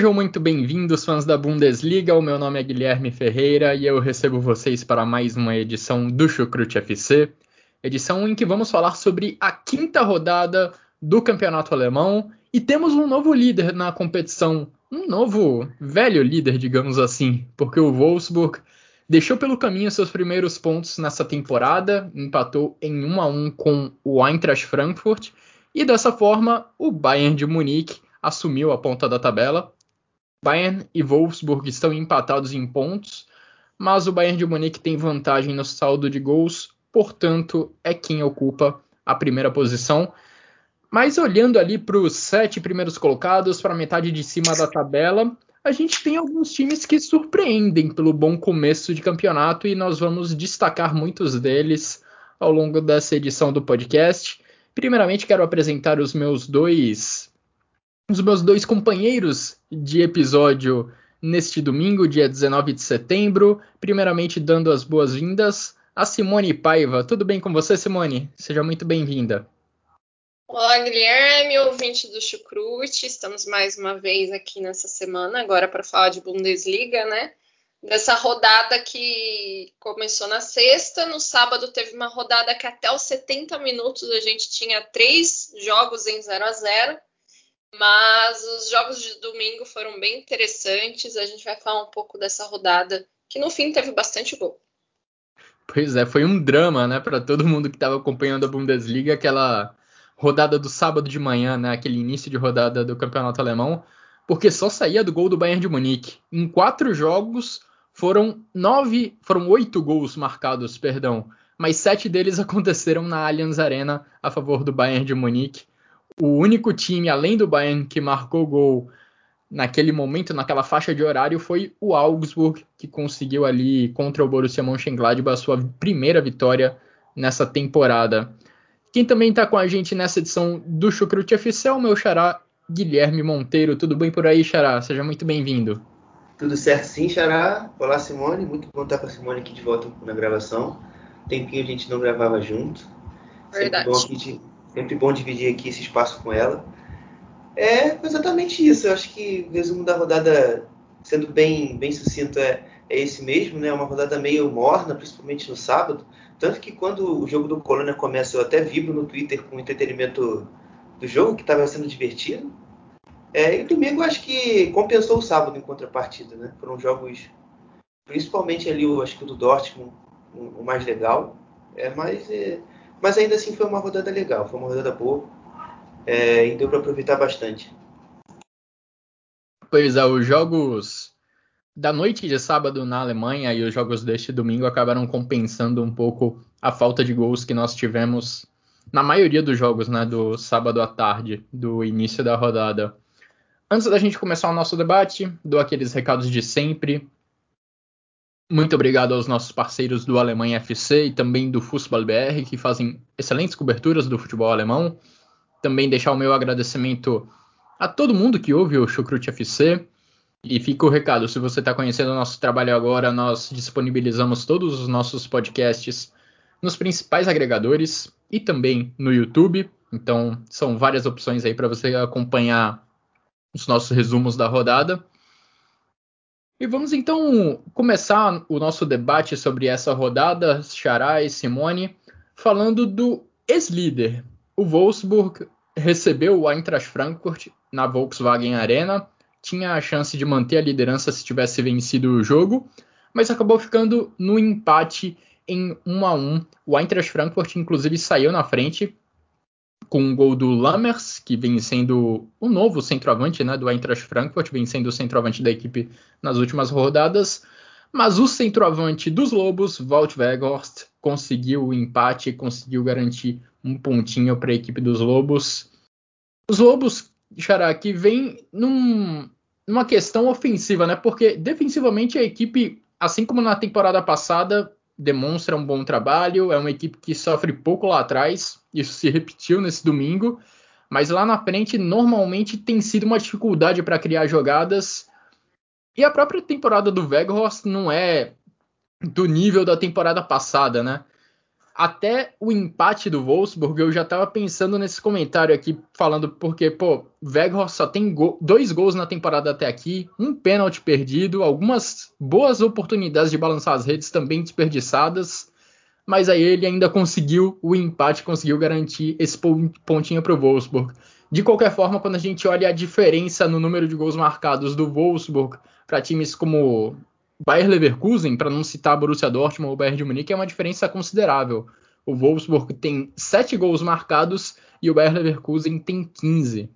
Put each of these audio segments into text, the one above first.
Sejam muito bem-vindos, fãs da Bundesliga. O meu nome é Guilherme Ferreira e eu recebo vocês para mais uma edição do Chucrute FC, edição em que vamos falar sobre a quinta rodada do Campeonato Alemão. E temos um novo líder na competição, um novo velho líder, digamos assim, porque o Wolfsburg deixou pelo caminho seus primeiros pontos nessa temporada, empatou em 1 a 1 com o Eintracht Frankfurt. E dessa forma o Bayern de Munique assumiu a ponta da tabela Bayern e Wolfsburg estão empatados em pontos, mas o Bayern de Munique tem vantagem no saldo de gols, portanto, é quem ocupa a primeira posição. Mas olhando ali para os sete primeiros colocados, para a metade de cima da tabela, a gente tem alguns times que surpreendem pelo bom começo de campeonato e nós vamos destacar muitos deles ao longo dessa edição do podcast. Primeiramente, quero apresentar os meus dois os meus dois companheiros de episódio neste domingo, dia 19 de setembro. Primeiramente, dando as boas-vindas a Simone Paiva. Tudo bem com você, Simone? Seja muito bem-vinda. Olá, Guilherme, ouvinte do Chucrute. Estamos mais uma vez aqui nessa semana, agora para falar de Bundesliga, né? Dessa rodada que começou na sexta, no sábado teve uma rodada que até os 70 minutos a gente tinha três jogos em 0 a 0 mas os jogos de domingo foram bem interessantes. A gente vai falar um pouco dessa rodada, que no fim teve bastante gol. Pois é, foi um drama, né, para todo mundo que estava acompanhando a Bundesliga, aquela rodada do sábado de manhã, né, aquele início de rodada do Campeonato Alemão, porque só saía do gol do Bayern de Munique. Em quatro jogos foram nove, foram oito gols marcados, perdão, mas sete deles aconteceram na Allianz Arena a favor do Bayern de Munique o único time, além do Bayern, que marcou gol naquele momento, naquela faixa de horário, foi o Augsburg, que conseguiu ali contra o Borussia Mönchengladbach a sua primeira vitória nessa temporada. Quem também está com a gente nessa edição do Chucrute FC é o meu xará Guilherme Monteiro. Tudo bem por aí, xará? Seja muito bem-vindo. Tudo certo sim, xará. Olá, Simone. Muito bom estar com a Simone aqui de volta na gravação. Tempinho a gente não gravava junto. Verdade. Sempre bom aqui de Sempre bom dividir aqui esse espaço com ela. É exatamente isso. Eu acho que o resumo da rodada, sendo bem, bem sucinto, é, é esse mesmo, né? Uma rodada meio morna, principalmente no sábado. Tanto que quando o jogo do Colônia começa, eu até vibro no Twitter com o entretenimento do jogo, que estava sendo divertido. É, e o domingo acho que compensou o sábado em contrapartida, né? Foram jogos, principalmente ali, eu acho que o do Dortmund, o mais legal. É, mas é, mas ainda assim foi uma rodada legal, foi uma rodada boa é, e deu para aproveitar bastante. Pois é, os jogos da noite de sábado na Alemanha e os jogos deste domingo acabaram compensando um pouco a falta de gols que nós tivemos na maioria dos jogos, né, do sábado à tarde, do início da rodada. Antes da gente começar o nosso debate, dou aqueles recados de sempre. Muito obrigado aos nossos parceiros do Alemanha FC e também do Fußball BR, que fazem excelentes coberturas do futebol alemão. Também deixar o meu agradecimento a todo mundo que ouve o Chucrute FC. E fica o recado: se você está conhecendo o nosso trabalho agora, nós disponibilizamos todos os nossos podcasts nos principais agregadores e também no YouTube. Então, são várias opções aí para você acompanhar os nossos resumos da rodada. E vamos então começar o nosso debate sobre essa rodada, Xará e Simone, falando do ex-líder. O Wolfsburg recebeu o Eintracht Frankfurt na Volkswagen Arena, tinha a chance de manter a liderança se tivesse vencido o jogo, mas acabou ficando no empate em 1 a 1. O Eintracht Frankfurt inclusive saiu na frente com um gol do Lammers, que vem sendo o novo centroavante né, do Eintracht Frankfurt, vem sendo o centroavante da equipe nas últimas rodadas. Mas o centroavante dos Lobos, Walt Weghorst, conseguiu o empate, conseguiu garantir um pontinho para a equipe dos Lobos. Os Lobos, Xará, que vem num, numa questão ofensiva, né? Porque defensivamente a equipe, assim como na temporada passada, demonstra um bom trabalho. É uma equipe que sofre pouco lá atrás. Isso se repetiu nesse domingo. Mas lá na frente, normalmente tem sido uma dificuldade para criar jogadas. E a própria temporada do Veghorst não é do nível da temporada passada, né? Até o empate do Wolfsburg, eu já estava pensando nesse comentário aqui, falando porque, pô, Weghorst só tem go dois gols na temporada até aqui, um pênalti perdido, algumas boas oportunidades de balançar as redes também desperdiçadas, mas aí ele ainda conseguiu o empate, conseguiu garantir esse pontinho para o Wolfsburg. De qualquer forma, quando a gente olha a diferença no número de gols marcados do Wolfsburg para times como Bayer Leverkusen, para não citar Borussia Dortmund ou Bayern de Munique, é uma diferença considerável. O Wolfsburg tem 7 gols marcados e o Bayer Leverkusen tem 15.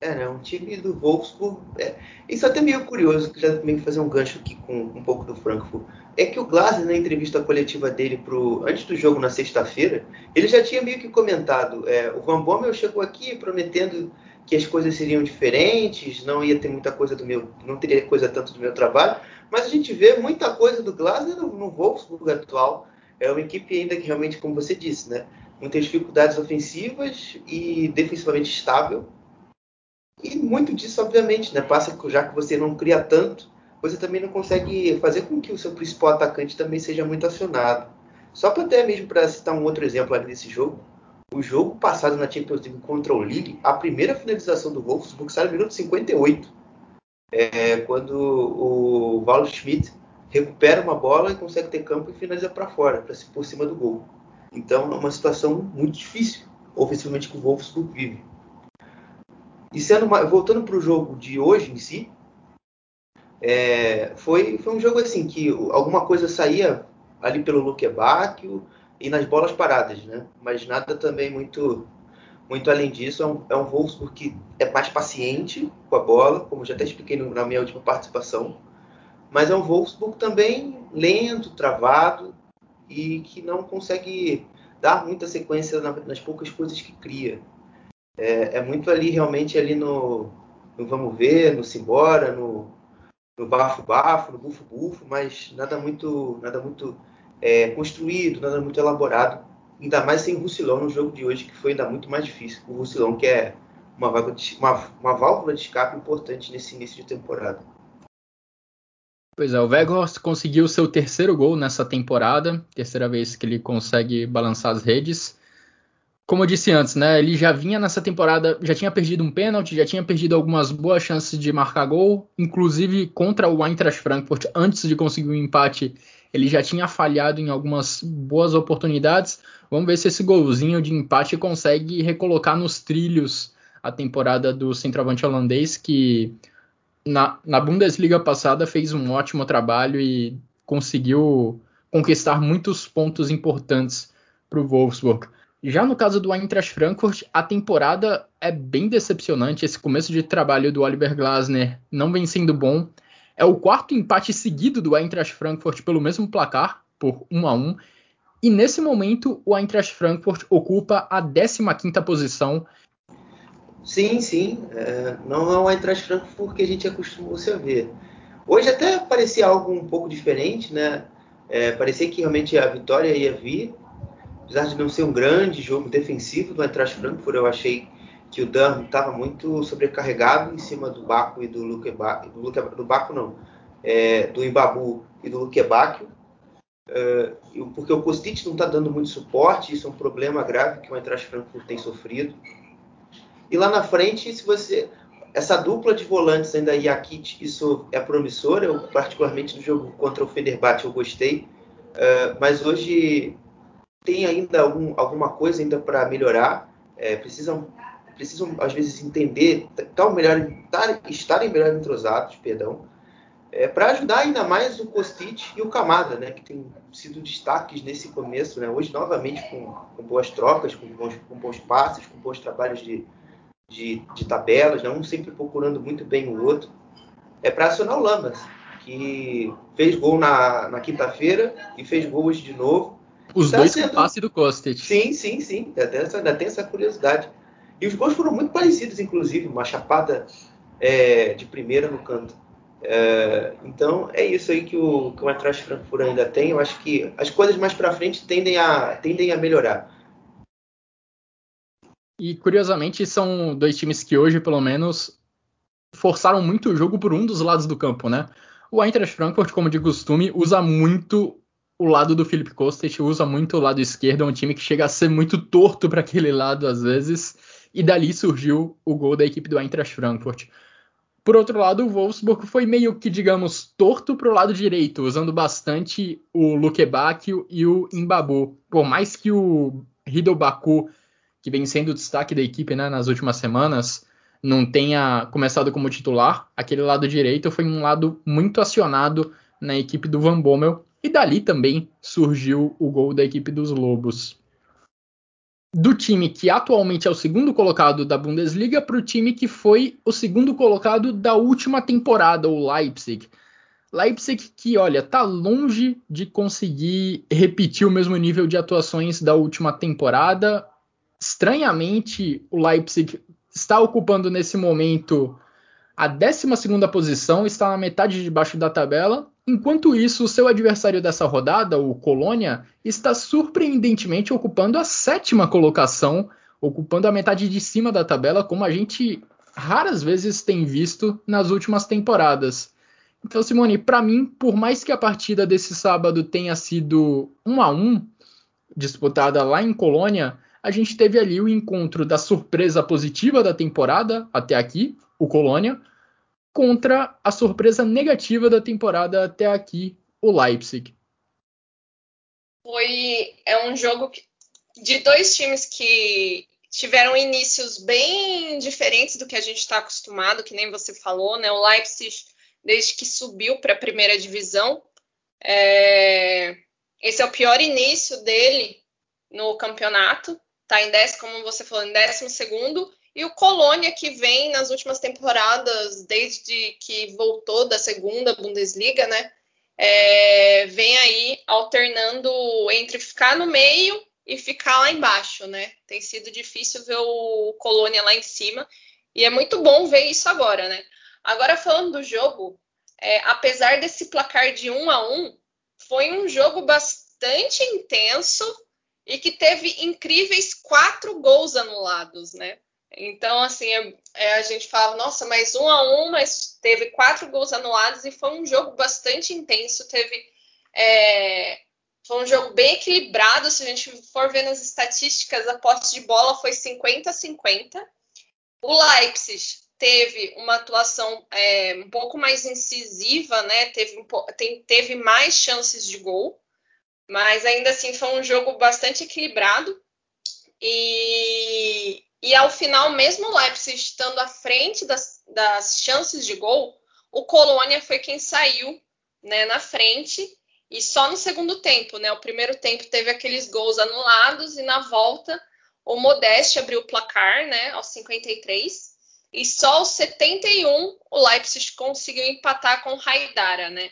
É, né? Um time do Wolfsburg. É, isso é até meio curioso, que já também fazer um gancho aqui com um pouco do Frankfurt. É que o Glasner, na entrevista coletiva dele pro, antes do jogo na sexta-feira, ele já tinha meio que comentado. É, o Van Bommel chegou aqui prometendo que as coisas seriam diferentes, não ia ter muita coisa do meu, não teria coisa tanto do meu trabalho, mas a gente vê muita coisa do Glasner no, no Wolfsburg atual. É uma equipe ainda que realmente, como você disse, né, muitas dificuldades ofensivas e defensivamente estável. E muito disso, obviamente, né, passa já que você não cria tanto, você também não consegue fazer com que o seu principal atacante também seja muito acionado. Só para até mesmo para citar um outro exemplo ali desse jogo, o jogo passado na Champions League contra o Lille, a primeira finalização do Wolfsburg saiu no minuto 58. É, quando o Paulo Schmidt recupera uma bola e consegue ter campo e finaliza para fora, para por cima do gol. Então é uma situação muito difícil, ofensivamente, que o Wolfsburg vive. E sendo uma, voltando para o jogo de hoje em si, é, foi, foi um jogo assim que alguma coisa saía ali pelo Luque Bacchio, e nas bolas paradas, né? Mas nada também muito muito além disso. É um, é um Wolfsburg que é mais paciente com a bola, como já até expliquei na minha última participação. Mas é um Wolfsburg também lento, travado e que não consegue dar muita sequência nas poucas coisas que cria. É, é muito ali, realmente, ali no, no vamos ver, no simbora, no, no bafo-bafo, no bufo-bufo, mas nada muito, nada muito é, construído, nada muito elaborado, ainda mais sem Russilão no jogo de hoje, que foi ainda muito mais difícil. O Russilão, que é uma, uma, uma válvula de escape importante nesse início de temporada. Pois é, o Veghorst conseguiu seu terceiro gol nessa temporada, terceira vez que ele consegue balançar as redes. Como eu disse antes, né, ele já vinha nessa temporada, já tinha perdido um pênalti, já tinha perdido algumas boas chances de marcar gol, inclusive contra o Eintracht Frankfurt, antes de conseguir um empate, ele já tinha falhado em algumas boas oportunidades. Vamos ver se esse golzinho de empate consegue recolocar nos trilhos a temporada do centroavante holandês, que na, na Bundesliga passada fez um ótimo trabalho e conseguiu conquistar muitos pontos importantes para o Wolfsburg. Já no caso do Eintracht Frankfurt, a temporada é bem decepcionante. Esse começo de trabalho do Oliver Glasner não vem sendo bom. É o quarto empate seguido do Eintracht Frankfurt pelo mesmo placar, por 1 a 1. E nesse momento, o Eintracht Frankfurt ocupa a 15ª posição. Sim, sim. É, não é o Eintracht Frankfurt que a gente acostumou -se a ver. Hoje até parecia algo um pouco diferente, né? É, parecia que realmente a vitória ia vir. Apesar de não ser um grande jogo defensivo do Eintracht Frankfurt, eu achei que o Dan estava muito sobrecarregado em cima do Baco e do Luque do, do Baco não, é, do Imbabu e do Luquebacchio, é, porque o Kostic não está dando muito suporte, isso é um problema grave que o Eintracht Frankfurt tem sofrido. E lá na frente, se você essa dupla de volantes ainda Jakit, isso é promissor, eu particularmente no jogo contra o Fenerbahçe eu gostei, uh, mas hoje tem ainda algum, alguma coisa ainda para melhorar, é, precisam precisam às vezes entender, tão melhor, estarem melhor entrosados, perdão, é, para ajudar ainda mais o Kostic e o Kamada, né, que tem sido destaques nesse começo, né, hoje novamente com, com boas trocas, com bons, com bons passes, com bons trabalhos de, de, de tabelas, né, um sempre procurando muito bem o outro, é para acionar o Lambas, que fez gol na, na quinta-feira e fez gol hoje de novo, Os Tá dois sendo- com passe do Kostic. Sim, sim, sim. Ainda tem essa, ainda tem essa curiosidade. E os gols foram muito parecidos, inclusive. Uma chapada é, de primeira no canto. É, então é isso aí que o, que o Eintracht Frankfurt ainda tem. Eu acho que as coisas mais pra frente tendem a, tendem a melhorar. E curiosamente são dois times que hoje, pelo menos, forçaram muito o jogo por um dos lados do campo, né? O Eintracht Frankfurt, como de costume, usa muito o lado do Philip Kostic, usa muito o lado esquerdo, é um time que chega a ser muito torto para aquele lado às vezes, e dali surgiu o gol da equipe do Eintracht Frankfurt. Por outro lado, o Wolfsburg foi meio que, digamos, torto para o lado direito, usando bastante o Luke Bacchio e o Imbabu. Por mais que o Baku que vem sendo o destaque da equipe né, nas últimas semanas, não tenha começado como titular, aquele lado direito foi um lado muito acionado na equipe do Van Bommel, e dali também surgiu o gol da equipe dos Lobos. Do time que atualmente é o segundo colocado da Bundesliga para o time que foi o segundo colocado da última temporada, o Leipzig. Leipzig que, olha, tá longe de conseguir repetir o mesmo nível de atuações da última temporada, estranhamente, o Leipzig está ocupando nesse momento a 12 posição, está na metade de baixo da tabela. Enquanto isso, o seu adversário dessa rodada, o Colônia, está surpreendentemente ocupando a sétima colocação, ocupando a metade de cima da tabela, como a gente raras vezes tem visto nas últimas temporadas. Então, Simone, para mim, por mais que a partida desse sábado tenha sido 1 a 1, disputada lá em Colônia, a gente teve ali o encontro da surpresa positiva da temporada até aqui, o Colônia, contra a surpresa negativa da temporada até aqui, o Leipzig. Foi é um jogo de dois times que tiveram inícios bem diferentes do que a gente está acostumado, que nem você falou, né? O Leipzig, desde que subiu para a primeira divisão, é... esse é o pior início dele no campeonato tá em décimo, como você falou, em décimo segundo, e o Colônia que vem nas últimas temporadas, desde que voltou da segunda Bundesliga, né, é, vem aí alternando entre ficar no meio e ficar lá embaixo, né, tem sido difícil ver o Colônia lá em cima, e é muito bom ver isso agora, né. Agora falando do jogo, é, apesar desse placar de um a um, foi um jogo bastante intenso, e que teve incríveis quatro gols anulados, né? Então, assim, é, a gente fala, nossa, mais um a um, mas teve quatro gols anulados e foi um jogo bastante intenso. Teve. É, foi um jogo bem equilibrado. Se a gente for ver nas estatísticas, a posse de bola foi 50-50. O Leipzig teve uma atuação é, um pouco mais incisiva, né? Teve, tem, teve mais chances de gol. Mas ainda assim foi um jogo bastante equilibrado. E, e ao final, mesmo o Leipzig estando à frente das, das chances de gol, o Colônia foi quem saiu né, na frente. E só no segundo tempo, né? O primeiro tempo teve aqueles gols anulados e na volta o Modeste abriu o placar, né? Aos 53. E só aos 71 o Leipzig conseguiu empatar com o Haidara, né?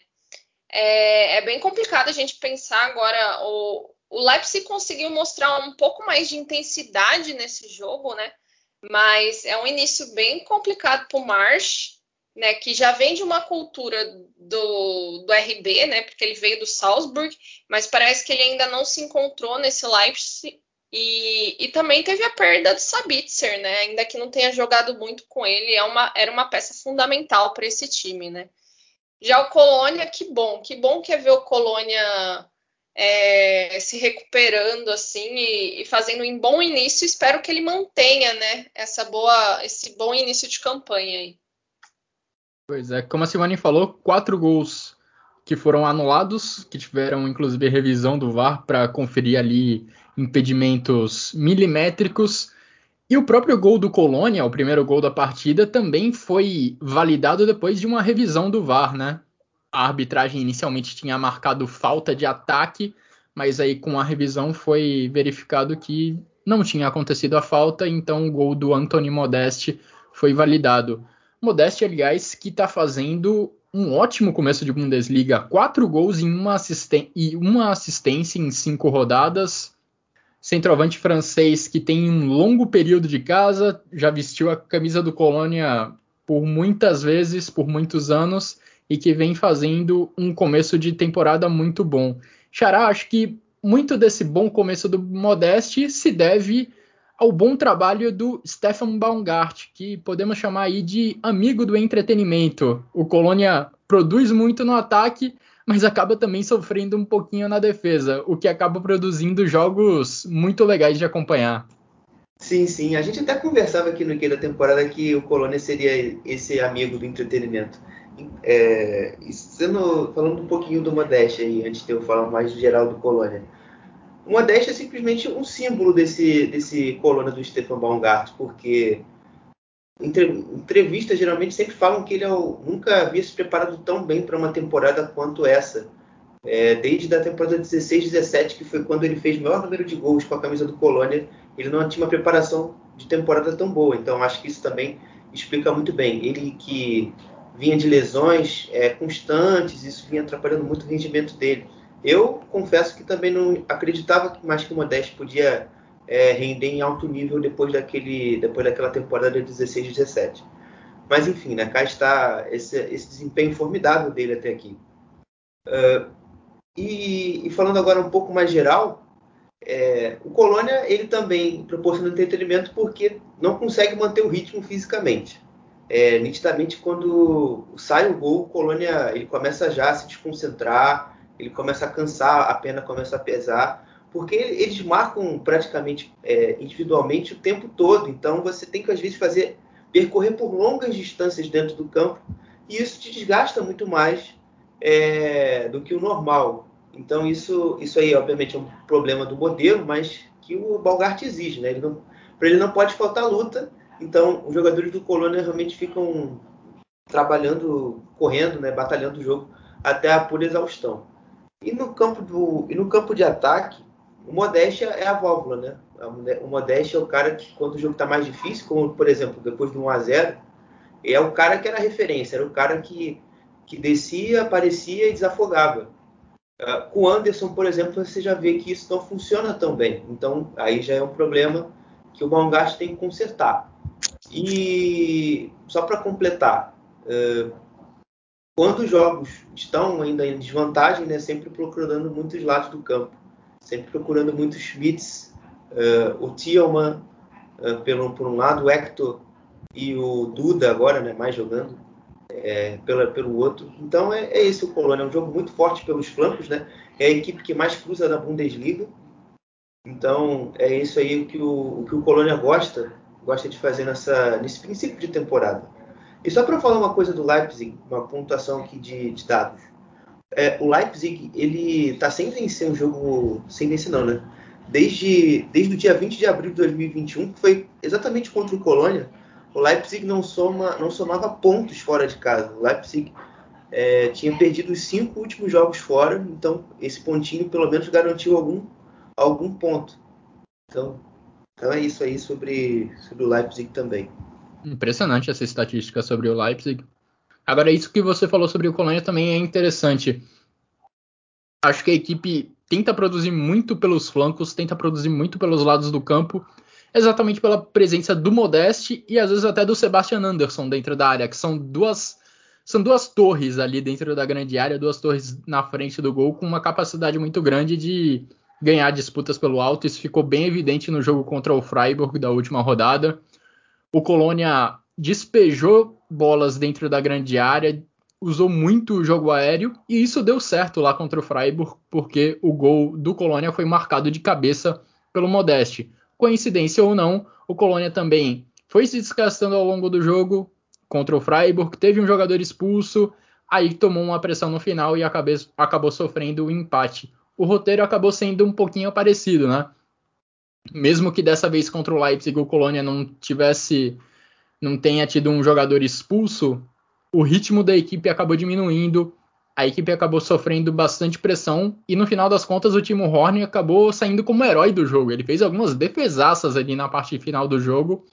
é, é, bem complicado a gente pensar agora. O, o Leipzig conseguiu mostrar um pouco mais de intensidade nesse jogo, né? Mas é um início bem complicado para o March, né? Que já vem de uma cultura do, do RB, né? Porque ele veio do Salzburg, mas parece que ele ainda não se encontrou nesse Leipzig. E, e também teve a perda do Sabitzer, né? Ainda que não tenha jogado muito com ele, é uma, era uma peça fundamental para esse time, né? Já o Colônia, que bom, que bom que é ver o Colônia é, se recuperando assim e, e, fazendo um bom início. Espero que ele mantenha, né, essa boa, esse bom início de campanha aí. Pois é, como a Simone falou, quatro gols que foram anulados, que tiveram inclusive revisão do VAR para conferir ali impedimentos milimétricos. E o próprio gol do Colônia, o primeiro gol da partida, também foi validado depois de uma revisão do VAR, né? A arbitragem inicialmente tinha marcado falta de ataque, mas aí com a revisão foi verificado que não tinha acontecido a falta, então o gol do Anthony Modeste foi validado. Modeste, aliás, que está fazendo um ótimo começo de Bundesliga, quatro gols em uma e uma assistência em cinco rodadas. Centroavante francês que tem um longo período de casa, já vestiu a camisa do Colônia por muitas vezes, por muitos anos, e que vem fazendo um começo de temporada muito bom. Xará, acho que muito desse bom começo do Modeste se deve ao bom trabalho do Stefan Baumgart, que podemos chamar aí de amigo do entretenimento. O Colônia produz muito no ataque, mas acaba também sofrendo um pouquinho na defesa, o que acaba produzindo jogos muito legais de acompanhar. Sim, sim. A gente até conversava aqui no que da temporada que o Colônia seria esse amigo do entretenimento. É, sendo, falando um pouquinho do Modeste aí, antes de eu falar mais geral do Colônia. O Modeste é simplesmente um símbolo desse, desse coluna do Stefan Baumgart, porque entrevistas geralmente sempre falam que ele é o, nunca havia se preparado tão bem para uma temporada quanto essa. É, desde a temporada 16-17, que foi quando ele fez o maior número de gols com a camisa do Colônia, ele não tinha uma preparação de temporada tão boa. Então acho que isso também explica muito bem. Ele que vinha de lesões é, constantes, isso vinha atrapalhando muito o rendimento dele. Eu confesso que também não acreditava mais que o Modeste podia é, render em alto nível depois, daquele, depois daquela temporada de 16 e 17. Mas enfim, né, cá está esse, esse desempenho formidável dele até aqui. Uh, e, e, falando agora um pouco mais geral, é, o Colônia ele também proporciona entretenimento porque não consegue manter o ritmo fisicamente. É, nitidamente, quando sai o gol, o Colônia ele começa já a se desconcentrar, ele começa a cansar, a pena começa a pesar, porque eles marcam praticamente é, individualmente o tempo todo. Então você tem que às vezes fazer percorrer por longas distâncias dentro do campo e isso te desgasta muito mais é, do que o normal. Então isso, isso aí obviamente é um problema do modelo, mas que o Balgart exige, né? Para ele não pode faltar luta. Então os jogadores do Colônia realmente ficam trabalhando, correndo, né, batalhando o jogo até a pura exaustão. E no campo, do, e no campo de ataque, o Modéstia é a válvula, né? O Modéstia é o cara que, quando o jogo está mais difícil, como por exemplo, depois do 1x0, é o cara que era referência, era o cara que, que descia, aparecia e desafogava. Uh, com o Anderson, por exemplo, você já vê que isso não funciona tão bem. Então, aí já é um problema que o Baumgart tem que consertar. E só para completar, uh, quando os jogos estão ainda em desvantagem, né, sempre procurando muitos lados do campo, sempre procurando muitos Schmitz, uh, o Thielmann, uh, pelo, por um lado, o Hector e o Duda agora, né, mais jogando é, pela, pelo outro. Então é, é esse o Colônia, é um jogo muito forte pelos flancos, né? É a equipe que mais cruza da Bundesliga. Então é isso aí que o que o Colônia gosta, gosta de fazer nessa, nesse princípio de temporada. E só para falar uma coisa do Leipzig, uma pontuação aqui de, de dados. É, o Leipzig, ele está sem vencer um jogo, sem vencer não, né? Desde, desde o dia 20 de abril de 2021, que foi exatamente contra o Colônia, o Leipzig não, soma, não somava pontos fora de casa. O Leipzig é, tinha perdido os cinco últimos jogos fora, então esse pontinho pelo menos garantiu algum, algum ponto. Então, então é isso aí sobre, sobre o Leipzig também. Impressionante essa estatística sobre o Leipzig. Agora, isso que você falou sobre o Colônia também é interessante. Acho que a equipe tenta produzir muito pelos flancos, tenta produzir muito pelos lados do campo, exatamente pela presença do Modeste e às vezes até do Sebastian Anderson dentro da área, que são duas são duas torres ali dentro da grande área, duas torres na frente do gol com uma capacidade muito grande de ganhar disputas pelo alto. Isso ficou bem evidente no jogo contra o Freiburg da última rodada o Colônia despejou bolas dentro da grande área, usou muito o jogo aéreo e isso deu certo lá contra o Freiburg, porque o gol do Colônia foi marcado de cabeça pelo Modeste. Coincidência ou não, o Colônia também foi se desgastando ao longo do jogo contra o Freiburg, teve um jogador expulso, aí tomou uma pressão no final e acabou, sofrendo o um empate. O roteiro acabou sendo um pouquinho parecido, né? mesmo que dessa vez contra o Leipzig o Colônia não tivesse, não tenha tido um jogador expulso, o ritmo da equipe acabou diminuindo, a equipe acabou sofrendo bastante pressão e no final das contas o Timo Horn acabou saindo como herói do jogo. Ele fez algumas defesaças ali na parte final do jogo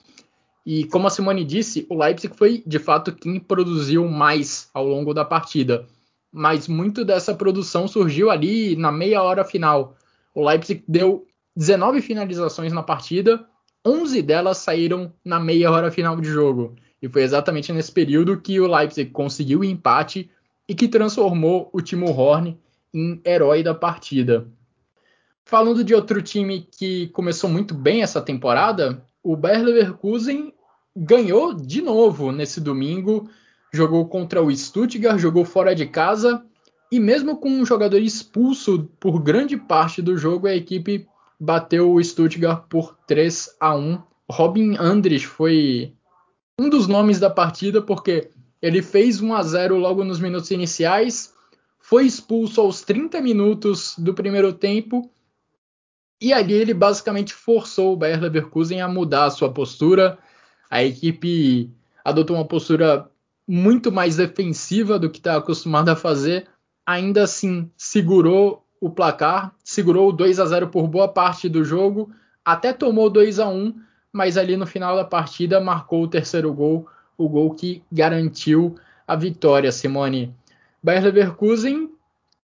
E como a Simone disse, o Leipzig foi de fato quem produziu mais ao longo da partida. Mas muito dessa produção surgiu ali na meia hora final. O Leipzig deu 19 finalizações na partida, 11 delas saíram na meia hora final de jogo. E foi exatamente nesse período que o Leipzig conseguiu o empate e que transformou o Timo Horn em herói da partida. Falando de outro time que começou muito bem essa temporada, o Bayer Leverkusen ganhou de novo nesse domingo, jogou contra o Stuttgart, jogou fora de casa e mesmo com um jogador expulso por grande parte do jogo, a equipe bateu o Stuttgart por 3 a 1. Robin Andres foi um dos nomes da partida porque ele fez 1 a 0 logo nos minutos iniciais, foi expulso aos 30 minutos do primeiro tempo e ali ele basicamente forçou o Bayer Leverkusen a mudar a sua postura. A equipe adotou uma postura muito mais defensiva do que está acostumada a fazer. Ainda assim, segurou o placar, segurou o 2 a 0 por boa parte do jogo, até tomou 2 a 1, mas ali no final da partida marcou o terceiro gol, o gol que garantiu a vitória, Simone. Bayer Leverkusen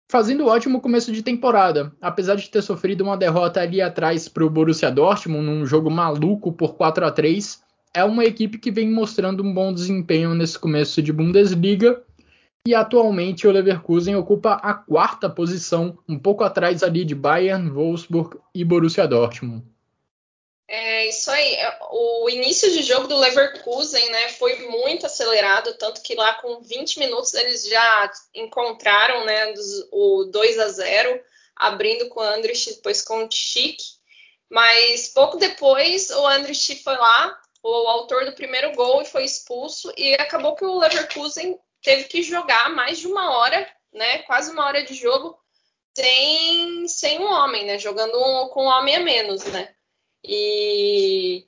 fazendo um ótimo começo de temporada, apesar de ter sofrido uma derrota ali atrás para o Borussia Dortmund num jogo maluco por 4 a 3, é uma equipe que vem mostrando um bom desempenho nesse começo de Bundesliga e atualmente o Leverkusen ocupa a quarta posição, um pouco atrás ali de Bayern, Wolfsburg e Borussia Dortmund. É isso aí. É, o início de jogo do Leverkusen, né, foi muito acelerado, tanto que lá com 20 minutos eles já encontraram, né, o 2 a 0, abrindo com o Andrich, depois com o Schick. Mas pouco depois o Andrich foi lá, o autor do primeiro gol, e foi expulso e acabou que o Leverkusen teve que jogar mais de uma hora, né, quase uma hora de jogo sem sem um homem, né, jogando com um homem a menos, né? E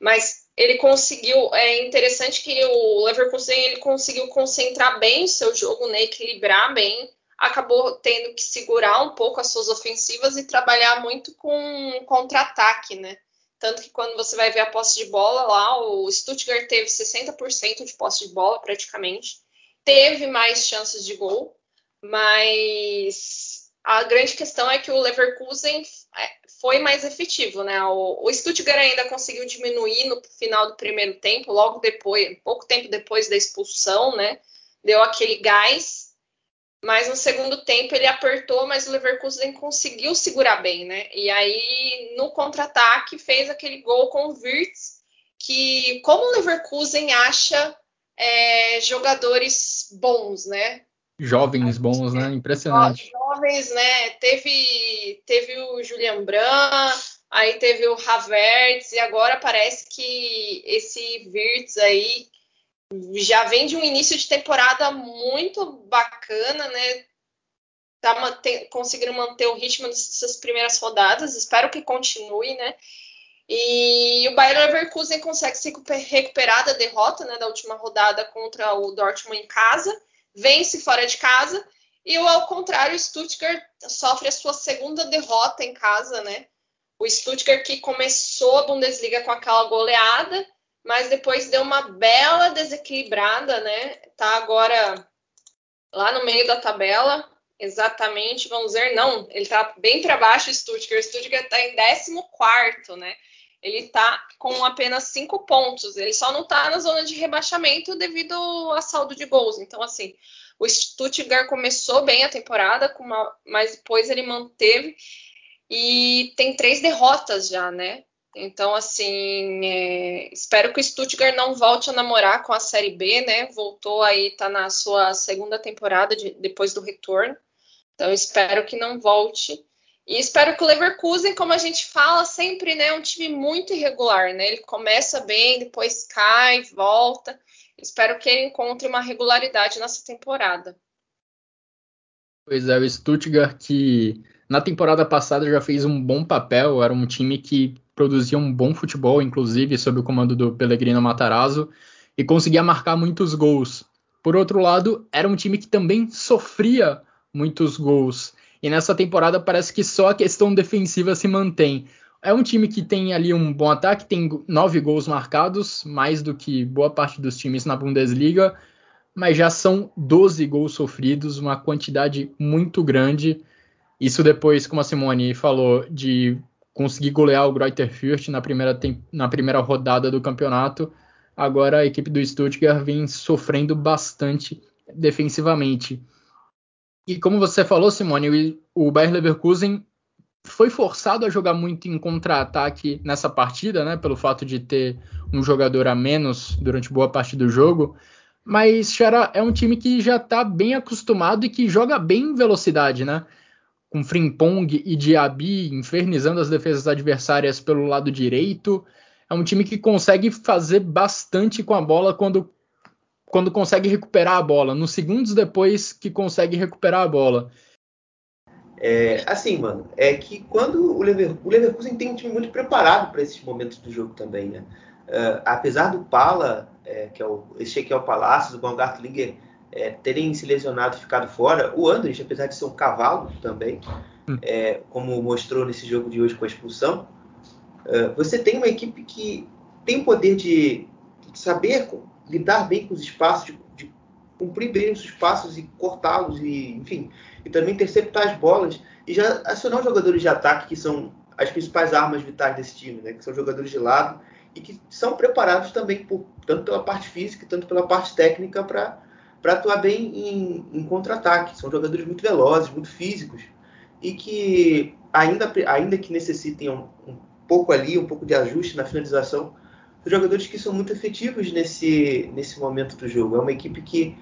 mas ele conseguiu, é interessante que o Leverkusen ele conseguiu concentrar bem o seu jogo, né, equilibrar bem, acabou tendo que segurar um pouco as suas ofensivas e trabalhar muito com contra-ataque, né? Tanto que quando você vai ver a posse de bola lá, o Stuttgart teve 60% de posse de bola praticamente, teve mais chances de gol, mas a grande questão é que o Leverkusen é, foi mais efetivo, né? O, o Stuttgart ainda conseguiu diminuir no final do primeiro tempo, logo depois, pouco tempo depois da expulsão, né? Deu aquele gás, mas no segundo tempo ele apertou, mas o Leverkusen conseguiu segurar bem, né? E aí no contra-ataque fez aquele gol com o Wirtz, que como o Leverkusen acha é, jogadores bons, né? Jovens bons, né? Impressionante. Jovens, né? Teve, teve o Julian Brand, aí teve o Havertz, e agora parece que esse Wirtz aí já vem de um início de temporada muito bacana, né? Tá manter, conseguindo manter o ritmo dessas primeiras rodadas, espero que continue, né? E o Bayern Leverkusen consegue se recuperar da derrota né, da última rodada contra o Dortmund em casa vence fora de casa. E ao contrário, o Stuttgart sofre a sua segunda derrota em casa, né? O Stuttgart que começou a Bundesliga com aquela goleada, mas depois deu uma bela desequilibrada, né? Tá agora lá no meio da tabela, exatamente, vamos dizer, não, ele tá bem para baixo o Stuttgart, o Stuttgart tá em 14 né? Ele tá com apenas cinco pontos. Ele só não tá na zona de rebaixamento devido a saldo de gols. Então, assim, o Stuttgart começou bem a temporada, uma, mas depois ele manteve e tem três derrotas já, né? Então, assim, é, espero que o Stuttgart não volte a namorar com a Série B, né? Voltou aí, tá na sua segunda temporada de, depois do retorno. Então, espero que não volte. E espero que o Leverkusen, como a gente fala sempre, né, é um time muito irregular, né? Ele começa bem, depois cai, volta. Espero que ele encontre uma regularidade nessa temporada. Pois é, o Stuttgart que na temporada passada já fez um bom papel, era um time que produzia um bom futebol, inclusive sob o comando do Pellegrino Matarazzo, e conseguia marcar muitos gols. Por outro lado, era um time que também sofria muitos gols. E nessa temporada parece que só a questão defensiva se mantém. É um time que tem ali um bom ataque, tem nove gols marcados, mais do que boa parte dos times na Bundesliga, mas já são 12 gols sofridos, uma quantidade muito grande. Isso depois, como a Simone falou, de conseguir golear o Greuther Fürth na primeira, na primeira rodada do campeonato. Agora a equipe do Stuttgart vem sofrendo bastante defensivamente. E como você falou, Simone, o Bayer Leverkusen foi forçado a jogar muito em contra-ataque nessa partida, né? Pelo fato de ter um jogador a menos durante boa parte do jogo. Mas Xara é um time que já está bem acostumado e que joga bem em velocidade, né? Com Frimpong e Diaby infernizando as defesas adversárias pelo lado direito. É um time que consegue fazer bastante com a bola quando quando consegue recuperar a bola, nos segundos depois que consegue recuperar a bola. É, assim, mano, é que quando o, Lever, o Leverkusen tem um time muito preparado para esses momentos do jogo também, né? Uh, apesar do Pala, é, que é o Ezequiel Palacios, o Baumgartlinger é, terem se lesionado e ficado fora, o Andres, apesar de ser um cavalo também, hum. é, como mostrou nesse jogo de hoje com a expulsão, uh, você tem uma equipe que tem o poder de, de saber lidar bem com os espaços, de, de cumprir bem os espaços e cortá-los, e enfim, e também interceptar as bolas e já acionar os jogadores de ataque, que são as principais armas vitais desse time, né? que são jogadores de lado e que são preparados também, por, tanto pela parte física, tanto pela parte técnica, para atuar bem em, em contra-ataque. São jogadores muito velozes, muito físicos e que, ainda, ainda que necessitem um, um pouco ali, um pouco de ajuste na finalização, jogadores que são muito efetivos nesse, nesse momento do jogo. É uma equipe que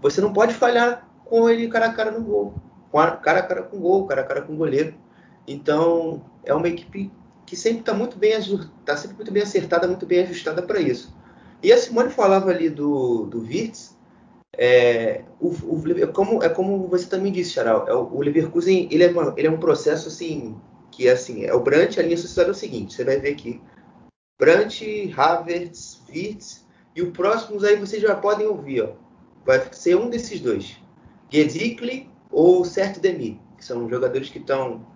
você não pode falhar com ele cara a cara no gol. Cara a cara com gol, cara a cara com goleiro. Então, é uma equipe que sempre está muito bem sempre muito bem acertada, muito bem ajustada para isso. E a Simone falava ali do, do é, o, o, como, é como você também disse, Charal, é, o, Leverkusen ele é, uma, ele é um processo assim que é assim, é o Brandt, a linha social é o seguinte, você vai ver aqui Brandt, Havertz, Wirtz e o próximo aí vocês já podem ouvir, ó. Vai ser um desses dois. Gedikli ou Certo Demi, que são jogadores que estão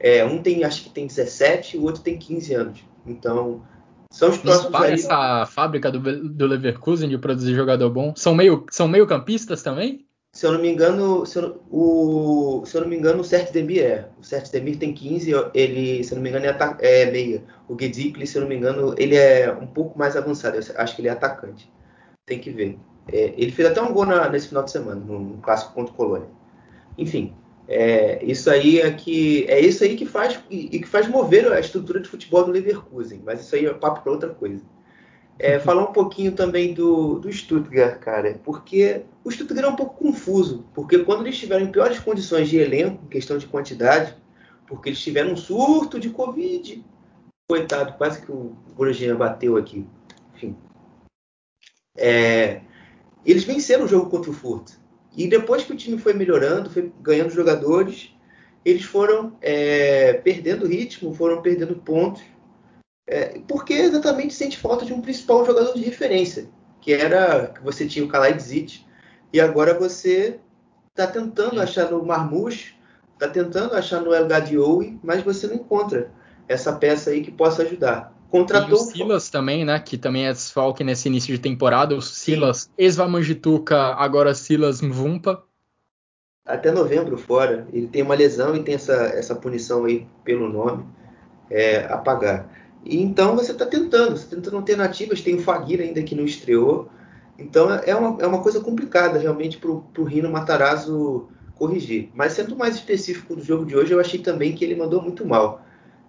é, um tem acho que tem 17, o outro tem 15 anos. Então, são os próximos aí. essa fábrica do, do Leverkusen de produzir jogador bom. São meio são meio campistas também? se eu não me engano, se eu, o, se eu não me engano, o Sert Demir é. O Sert Demir tem 15, ele, se eu não me engano, é, é meia. O Gedikli, se eu não me engano, ele é um pouco mais avançado. Eu acho que ele é atacante. Tem que ver. É, ele fez até um gol na, nesse final de semana, no, no clássico contra o Colônia. Enfim, é, isso aí é que é isso aí que faz e, que faz mover a estrutura de futebol do Leverkusen. Mas isso aí é papo para outra coisa. É, falar um pouquinho também do, do Stuttgart, cara, porque o Stuttgart é um pouco confuso, porque quando eles estiveram em piores condições de elenco, em questão de quantidade, porque eles tiveram um surto de Covid, coitado, quase que o Borussia bateu aqui, enfim. É, eles venceram o jogo contra o Furt. E depois que o time foi melhorando, foi ganhando jogadores, eles foram é, perdendo ritmo, foram perdendo pontos é, porque exatamente sente falta de um principal jogador de referência, que era que você tinha o Kalaidzic, e agora você está tentando achar no Marmouche, está tentando achar no El Gadioui, mas você não encontra essa peça aí que possa ajudar. Contratou e o Silas também, né? Que também é desfalque nesse início de temporada. O Silas, ex-Vamangituca, agora Silas Mvumpa. Até novembro fora. Ele tem uma lesão e tem essa, essa punição aí pelo nome é, a pagar. E então você está tentando, você está tentando alternativas, tem o Fagir ainda que não estreou. Então é uma, é uma coisa complicada realmente para o Rino Matarazzo corrigir. Mas sendo mais específico do jogo de hoje, eu achei também que ele mandou muito mal.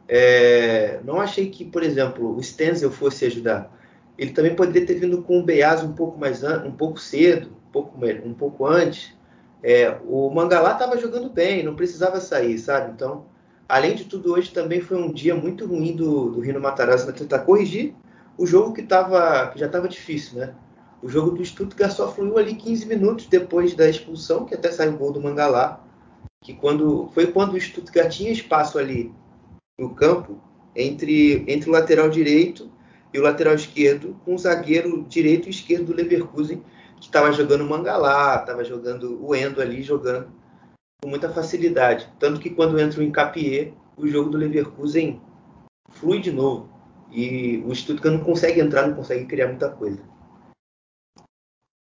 É, não achei que, por exemplo, o Stenzel fosse ajudar. Ele também poderia ter vindo com o Beaz um pouco mais um pouco cedo, um pouco, um pouco antes. É, o Mangalá estava jogando bem, não precisava sair, sabe? Então Além de tudo, hoje também foi um dia muito ruim do, do Rino Matarazzo tentar corrigir o jogo que, tava, que já estava difícil, né? O jogo do Stuttgart só fluiu ali 15 minutos depois da expulsão, que até saiu o gol do Mangalá, que quando foi quando o Stuttgart tinha espaço ali no campo entre, entre o lateral direito e o lateral esquerdo, com o zagueiro direito e esquerdo do Leverkusen, que estava jogando o Mangalá, estava jogando o Endo ali, jogando com muita facilidade. Tanto que quando entra o Encapié, o jogo do Leverkusen flui de novo. E o Stuttgart não consegue entrar, não consegue criar muita coisa.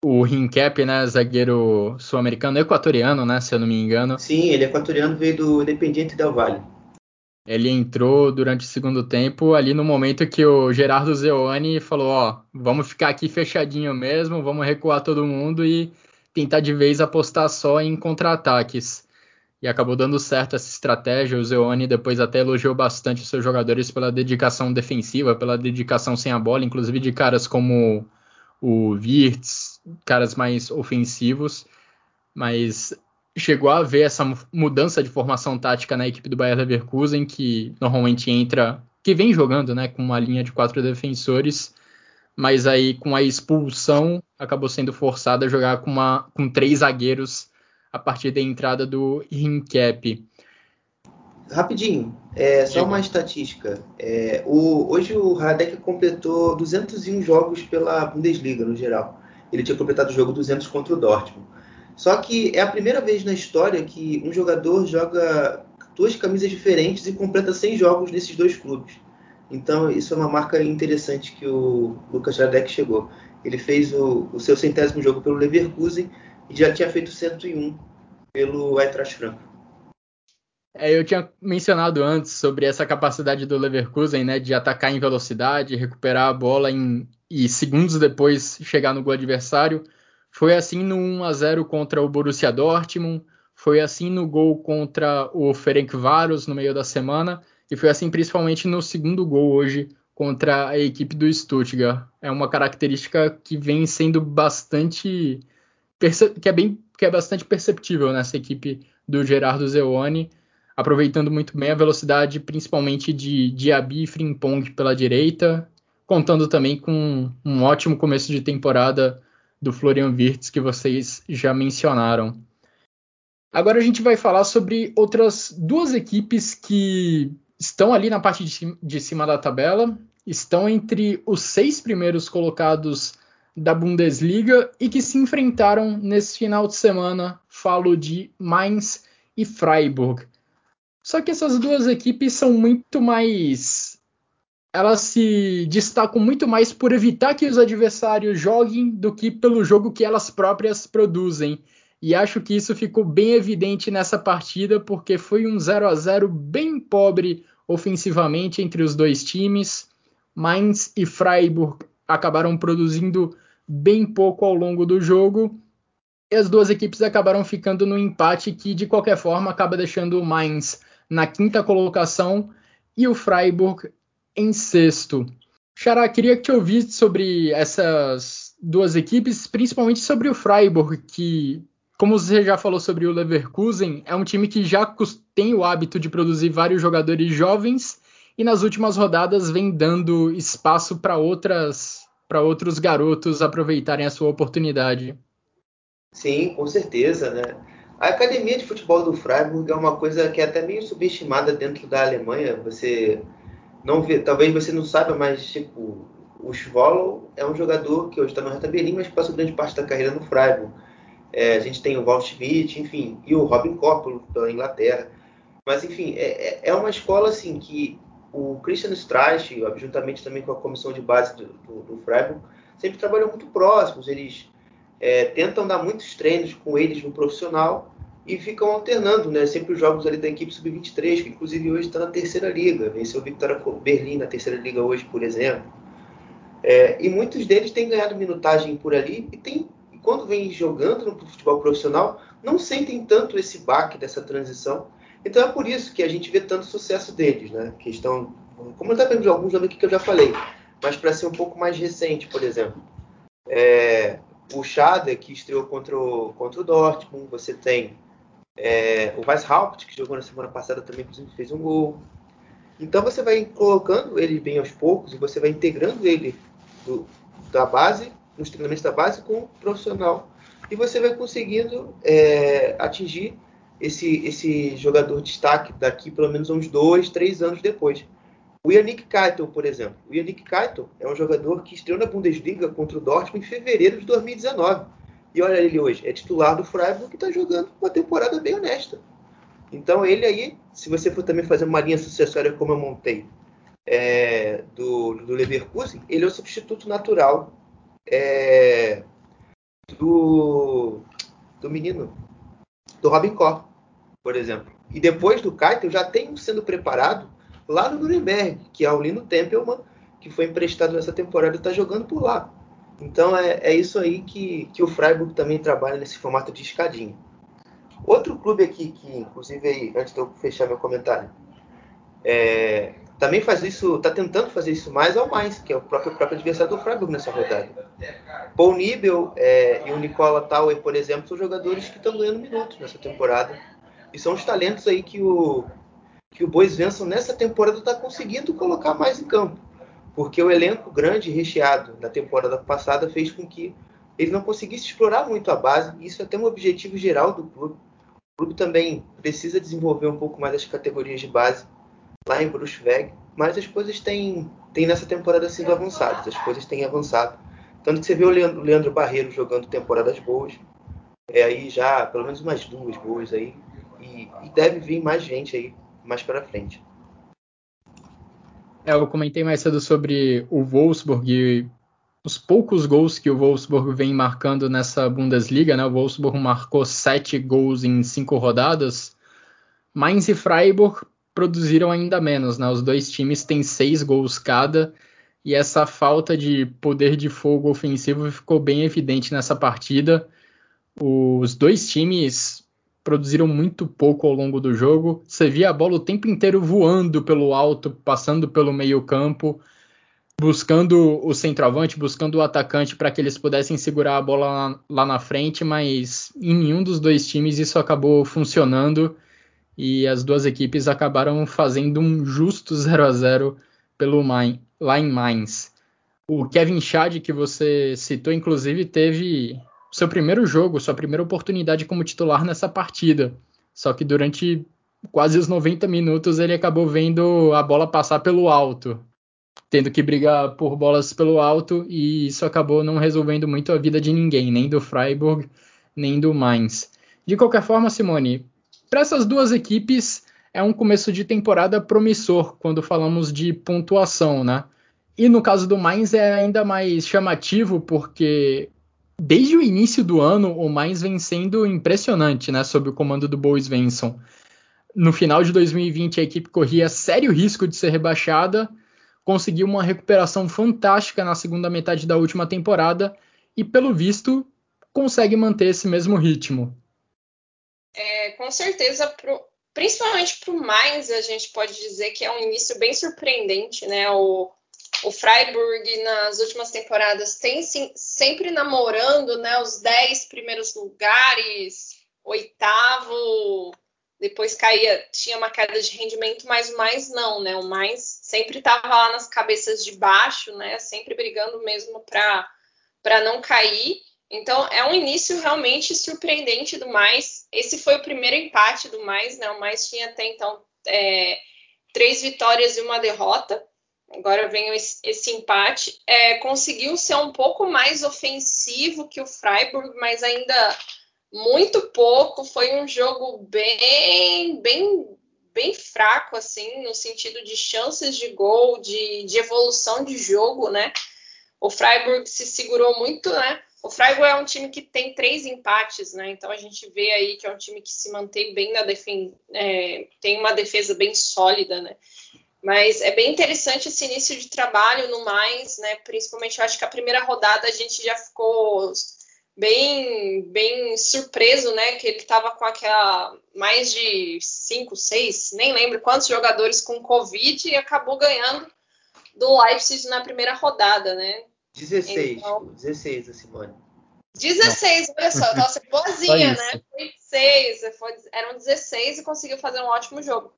O Rincap, né, zagueiro sul-americano, equatoriano, né, se eu não me engano. Sim, ele é equatoriano, veio do Independiente Del Valle. Ele entrou durante o segundo tempo, ali no momento que o Gerardo Zeoni falou: Ó, vamos ficar aqui fechadinho mesmo, vamos recuar todo mundo e tentar de vez apostar só em contra-ataques. E acabou dando certo essa estratégia. O Zeoni depois até elogiou bastante os seus jogadores pela dedicação defensiva, pela dedicação sem a bola, inclusive de caras como o Wirtz, caras mais ofensivos. Mas chegou a ver essa mudança de formação tática na equipe do Bayer Leverkusen, que normalmente entra, que vem jogando, né, com uma linha de quatro defensores, mas aí com a expulsão acabou sendo forçada a jogar com, uma, com três zagueiros a partir da entrada do Rincap. Rapidinho, é, só uma estatística. É, o, hoje o Radek completou 201 jogos pela Bundesliga no geral. Ele tinha completado o jogo 200 contra o Dortmund. Só que é a primeira vez na história que um jogador joga duas camisas diferentes e completa 100 jogos nesses dois clubes. Então, isso é uma marca interessante que o Lucas Radek chegou. Ele fez o, o, seu centésimo jogo pelo Leverkusen e já tinha feito 101 pelo Eintracht Frankfurt. É, eu tinha mencionado antes sobre essa capacidade do Leverkusen, né, de atacar em velocidade, recuperar a bola em, e segundos depois chegar no gol adversário. Foi assim no 1 a 0 contra o Borussia Dortmund, foi assim no gol contra o Ferencváros no meio da semana e foi assim principalmente no segundo gol hoje contra a equipe do Stuttgart. É uma característica que vem sendo bastante que é bem que é bastante perceptível nessa equipe do Gerardo Zeoni, aproveitando muito bem a velocidade principalmente de Diaby e Frimpong pela direita, contando também com um ótimo começo de temporada do Florian Wirtz que vocês já mencionaram. Agora a gente vai falar sobre outras duas equipes que estão ali na parte de cima da tabela, estão entre os seis primeiros colocados da Bundesliga e que se enfrentaram nesse final de semana. Falo de Mainz e Freiburg. Só que essas duas equipes são muito mais elas se destacam muito mais por evitar que os adversários joguem do que pelo jogo que elas próprias produzem. E acho que isso ficou bem evidente nessa partida, porque foi um 0 a 0 bem pobre ofensivamente entre os dois times. Mainz e Freiburg acabaram produzindo bem pouco ao longo do jogo. E as duas equipes acabaram ficando no empate que, de qualquer forma, acaba deixando o Mainz na quinta colocação e o Freiburg em sexto. Xará, queria que te ouvisse sobre essas duas equipes, principalmente sobre o Freiburg, que, como você já falou sobre o Leverkusen, é um time que já tem o hábito de produzir vários jogadores jovens e nas últimas rodadas vem dando espaço para outras para outros garotos aproveitarem a sua oportunidade. Sim, com certeza, né? A academia de futebol do Freiburg é uma coisa que é até meio subestimada dentro da Alemanha. Você não vê, talvez você não saiba, mas tipo, o Schwolo é um jogador que hoje está no Hertha Berlim, mas passou grande parte da carreira no Freiburg. É, a gente tem o Walt Schmidt, enfim, e o Robin Koppel da Inglaterra. Mas enfim, é, é, é uma escola assim que o Christian Streich, juntamente também com a comissão de base do, do, do Freiburg, sempre trabalham muito próximos. Eles é, tentam dar muitos treinos com eles no profissional e ficam alternando, né? Sempre os jogos ali da equipe sub-23, que inclusive hoje está na terceira liga. Venceu o Victoria Berlim na terceira liga hoje, por exemplo. É, e muitos deles têm ganhado minutagem por ali e, tem, quando vem jogando no futebol profissional, não sentem tanto esse baque dessa transição. Então é por isso que a gente vê tanto sucesso deles, né? Que estão, como vendo de alguns jogos que eu já falei, mas para ser um pouco mais recente, por exemplo. É, o Schade, que estreou contra o, contra o Dortmund, você tem é, o Weishaupt, que jogou na semana passada também, inclusive, fez um gol. Então você vai colocando ele bem aos poucos e você vai integrando ele do, da base, nos treinamentos da base, com o profissional. E você vai conseguindo é, atingir esse, esse jogador de destaque daqui pelo menos uns dois, três anos depois. O Yannick Keitel, por exemplo. O Yannick Keitel é um jogador que estreou na Bundesliga contra o Dortmund em fevereiro de 2019 e olha ele hoje, é titular do Freiburg que está jogando uma temporada bem honesta. Então ele aí, se você for também fazer uma linha sucessória como eu montei, é, do, do Leverkusen, ele é o substituto natural é, do, do menino, do Robin Koch, por exemplo. E depois do Keitel já tem um sendo preparado lá no Nuremberg, que é o Lino Tempelman, que foi emprestado nessa temporada e está jogando por lá. Então é, é isso aí que, que o Freiburg também trabalha nesse formato de escadinha. Outro clube aqui, que inclusive aí, antes de eu fechar meu comentário, é, também faz isso, está tentando fazer isso mais ao mais, que é o próprio, próprio adversário do Freiburg nessa rodada. Paul Nibel é, e o Nicola Tauer, por exemplo, são jogadores que estão ganhando minutos nessa temporada. E são os talentos aí que o, que o Bois Venson nessa temporada está conseguindo colocar mais em campo. Porque o elenco grande recheado da temporada passada fez com que ele não conseguisse explorar muito a base. E isso é até um objetivo geral do clube. O clube também precisa desenvolver um pouco mais as categorias de base lá em Bruxweg, mas as coisas têm, têm nessa temporada sido avançadas, as coisas têm avançado. Tanto que você vê o Leandro, Leandro Barreiro jogando temporadas boas, é aí já pelo menos umas duas boas aí, e, e deve vir mais gente aí mais para frente. É, eu comentei mais cedo sobre o Wolfsburg e os poucos gols que o Wolfsburg vem marcando nessa Bundesliga, né? O Wolfsburg marcou sete gols em cinco rodadas. Mainz e Freiburg produziram ainda menos, né? Os dois times têm seis gols cada e essa falta de poder de fogo ofensivo ficou bem evidente nessa partida. Os dois times produziram muito pouco ao longo do jogo. Você via a bola o tempo inteiro voando pelo alto, passando pelo meio-campo, buscando o centroavante, buscando o atacante para que eles pudessem segurar a bola lá, lá na frente, mas em nenhum dos dois times isso acabou funcionando e as duas equipes acabaram fazendo um justo 0 a 0 pelo Main, lá em Mainz. O Kevin Schad, que você citou, inclusive, teve seu primeiro jogo, sua primeira oportunidade como titular nessa partida. Só que durante quase os 90 minutos ele acabou vendo a bola passar pelo alto, tendo que brigar por bolas pelo alto, e isso acabou não resolvendo muito a vida de ninguém, nem do Freiburg, nem do Mainz. De qualquer forma, Simone, para essas duas equipes é um começo de temporada promissor quando falamos de pontuação, né? E no caso do Mainz é ainda mais chamativo porque desde o início do ano o Mainz vem sendo impressionante, né, sob o comando do Bois Svensson. No final de 2020 a equipe corria sério risco de ser rebaixada, conseguiu uma recuperação fantástica na segunda metade da última temporada e pelo visto consegue manter esse mesmo ritmo é, com certeza, pro, principalmente para o Mainz, a gente pode dizer que é um início bem surpreendente, né? O, o Freiburg nas últimas temporadas tem sim, sempre namorando né, os 10 primeiros lugares, oitavo, depois caía, tinha uma queda de rendimento, mas o mais não, né? O mais sempre estava lá nas cabeças de baixo, né? Sempre brigando mesmo para não cair. Então é um início realmente surpreendente do mais. Esse foi o primeiro empate do mais, né? O mais tinha até então é, três vitórias e uma derrota. Agora vem esse, esse empate. É, conseguiu ser um pouco mais ofensivo que o Freiburg, mas ainda muito pouco. Foi um jogo bem, bem, bem fraco, assim, no sentido de chances de gol, de, de evolução de jogo, né? O Freiburg se segurou muito, né? O Freiburg é um time que tem três empates, né? Então a gente vê aí que é um time que se mantém bem na defesa, é, tem uma defesa bem sólida, né? Mas é bem interessante esse início de trabalho no mais, né? Principalmente eu acho que a primeira rodada a gente já ficou bem, bem surpreso, né? Que ele estava com aquela mais de cinco, seis, nem lembro quantos jogadores com Covid e acabou ganhando do Leipzig na primeira rodada, né? 16, então, 16 a Simone. 16, olha só, sendo boazinha, né? Foi 6, foi, eram 16 e conseguiu fazer um ótimo jogo.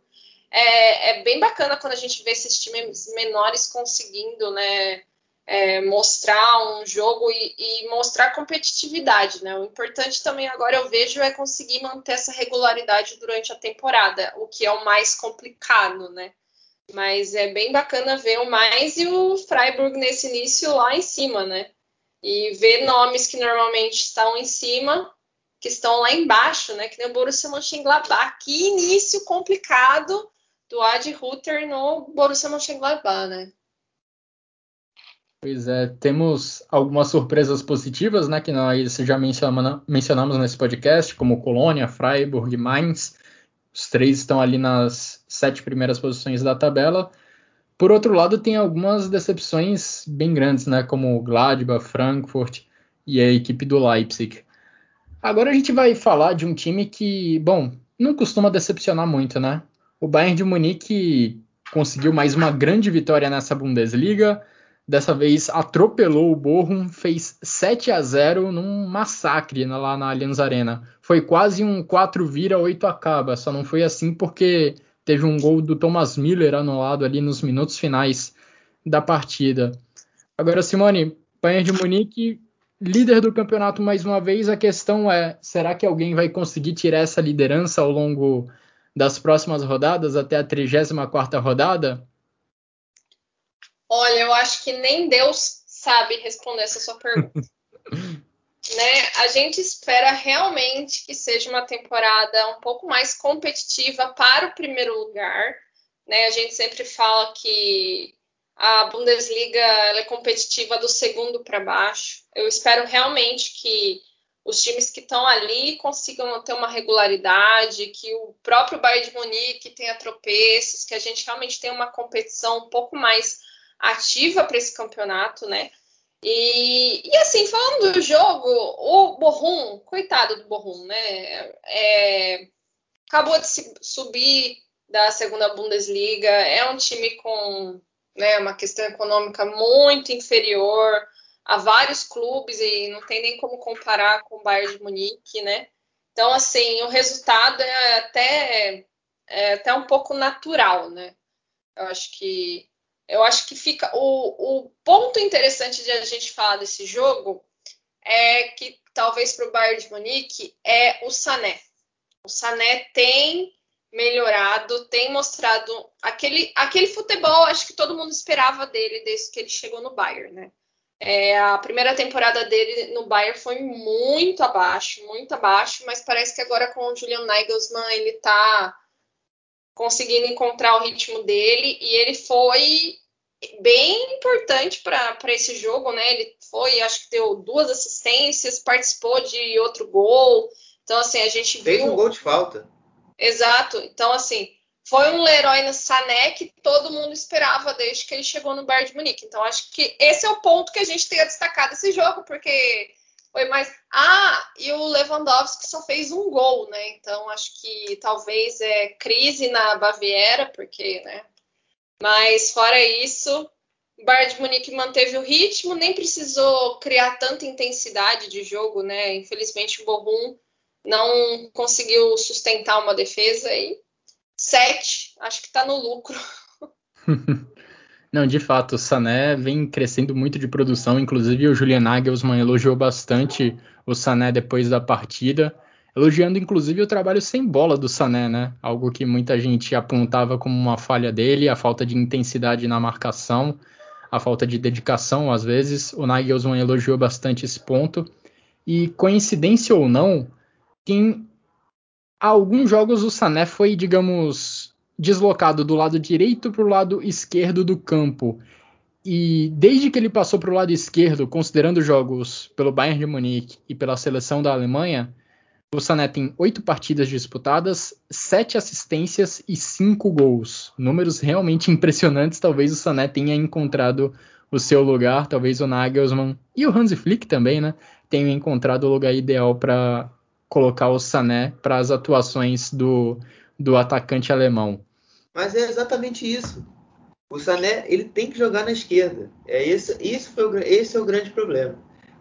É, é, bem bacana quando a gente vê esses times menores conseguindo, né? É, mostrar um jogo e, e, mostrar competitividade, né? O importante também agora eu vejo é conseguir manter essa regularidade durante a temporada, o que é o mais complicado, né? Mas é bem bacana ver o mais e o Freiburg nesse início lá em cima, né? E ver nomes que normalmente estão em cima, que estão lá embaixo, né? Que nem o Borussia Mönchengladbach. Que início complicado do Adi Rutter no Borussia Mönchengladbach, né? Pois é, temos algumas surpresas positivas, né, que nós já mencionamos nesse podcast, como Colônia, Freiburg, Mainz. Os três estão ali nas sete primeiras posições da tabela. Por outro lado, tem algumas decepções bem grandes, né, como Gladbach, Frankfurt e a equipe do Leipzig. Agora a gente vai falar de um time que, bom, não costuma decepcionar muito, né? O Bayern de Munique conseguiu mais uma grande vitória nessa Bundesliga Dessa vez atropelou o Bochum, fez 7 a 0 num massacre lá na Allianz Arena. Foi quase um 4 vira, 8 acaba. Só não foi assim porque teve um gol do Thomas Miller anulado ali nos minutos finais da partida. Agora, Simone, Bayern de Munique, líder do campeonato mais uma vez. A questão é: será que alguém vai conseguir tirar essa liderança ao longo das próximas rodadas, até a 34 rodada? Olha, eu acho que nem Deus sabe responder essa sua pergunta. né? A gente espera realmente que seja uma temporada um pouco mais competitiva para o primeiro lugar. Né? A gente sempre fala que a Bundesliga é competitiva do segundo para baixo. Eu espero realmente que os times que estão ali consigam ter uma regularidade, que o próprio Bayern de Munique tenha tropeços, que a gente realmente tenha uma competição um pouco mais ativa para esse campeonato, né? E, e, assim, falando do jogo, o Borrum, coitado do Borrum, né? É, acabou de subir da segunda Bundesliga, é um time com né, uma questão econômica muito inferior a vários clubes e não tem nem como comparar com o Bayern de Munique, né? Então, assim, o resultado é até, é até um pouco natural, né? Eu acho que eu acho que fica. O, o ponto interessante de a gente falar desse jogo é que talvez para o Bayern de Munique é o Sané. O Sané tem melhorado, tem mostrado aquele, aquele futebol, acho que todo mundo esperava dele desde que ele chegou no Bayern, né? É, a primeira temporada dele no Bayern foi muito abaixo, muito abaixo, mas parece que agora com o Julian Nagelsmann ele está conseguindo encontrar o ritmo dele e ele foi bem importante para esse jogo, né? Ele foi, acho que deu duas assistências, participou de outro gol. Então, assim, a gente Fez viu. um gol de falta. Exato. Então, assim, foi um Leroy no Sané que todo mundo esperava desde que ele chegou no Bayern de Munique. Então, acho que esse é o ponto que a gente tem a destacar desse jogo, porque foi mais. Ah, e o Lewandowski só fez um gol, né? Então acho que talvez é crise na Baviera, porque, né? Mas fora isso, o Bayern de Munique manteve o ritmo, nem precisou criar tanta intensidade de jogo, né? Infelizmente o Borrom não conseguiu sustentar uma defesa e sete, acho que está no lucro. Não, de fato, o Sané vem crescendo muito de produção, inclusive o Julian Nagelsmann elogiou bastante o Sané depois da partida, elogiando inclusive o trabalho sem bola do Sané, né? Algo que muita gente apontava como uma falha dele, a falta de intensidade na marcação, a falta de dedicação às vezes. O Nagelsmann elogiou bastante esse ponto. E coincidência ou não, em alguns jogos o Sané foi, digamos, deslocado do lado direito para o lado esquerdo do campo. E desde que ele passou para o lado esquerdo, considerando jogos pelo Bayern de Munique e pela seleção da Alemanha, o Sané tem oito partidas disputadas, sete assistências e cinco gols. Números realmente impressionantes. Talvez o Sané tenha encontrado o seu lugar, talvez o Nagelsmann e o Hansi Flick também, né? Tenham encontrado o lugar ideal para colocar o Sané para as atuações do, do atacante alemão. Mas é exatamente isso. O Sané ele tem que jogar na esquerda. É esse, isso foi o, esse é o grande problema,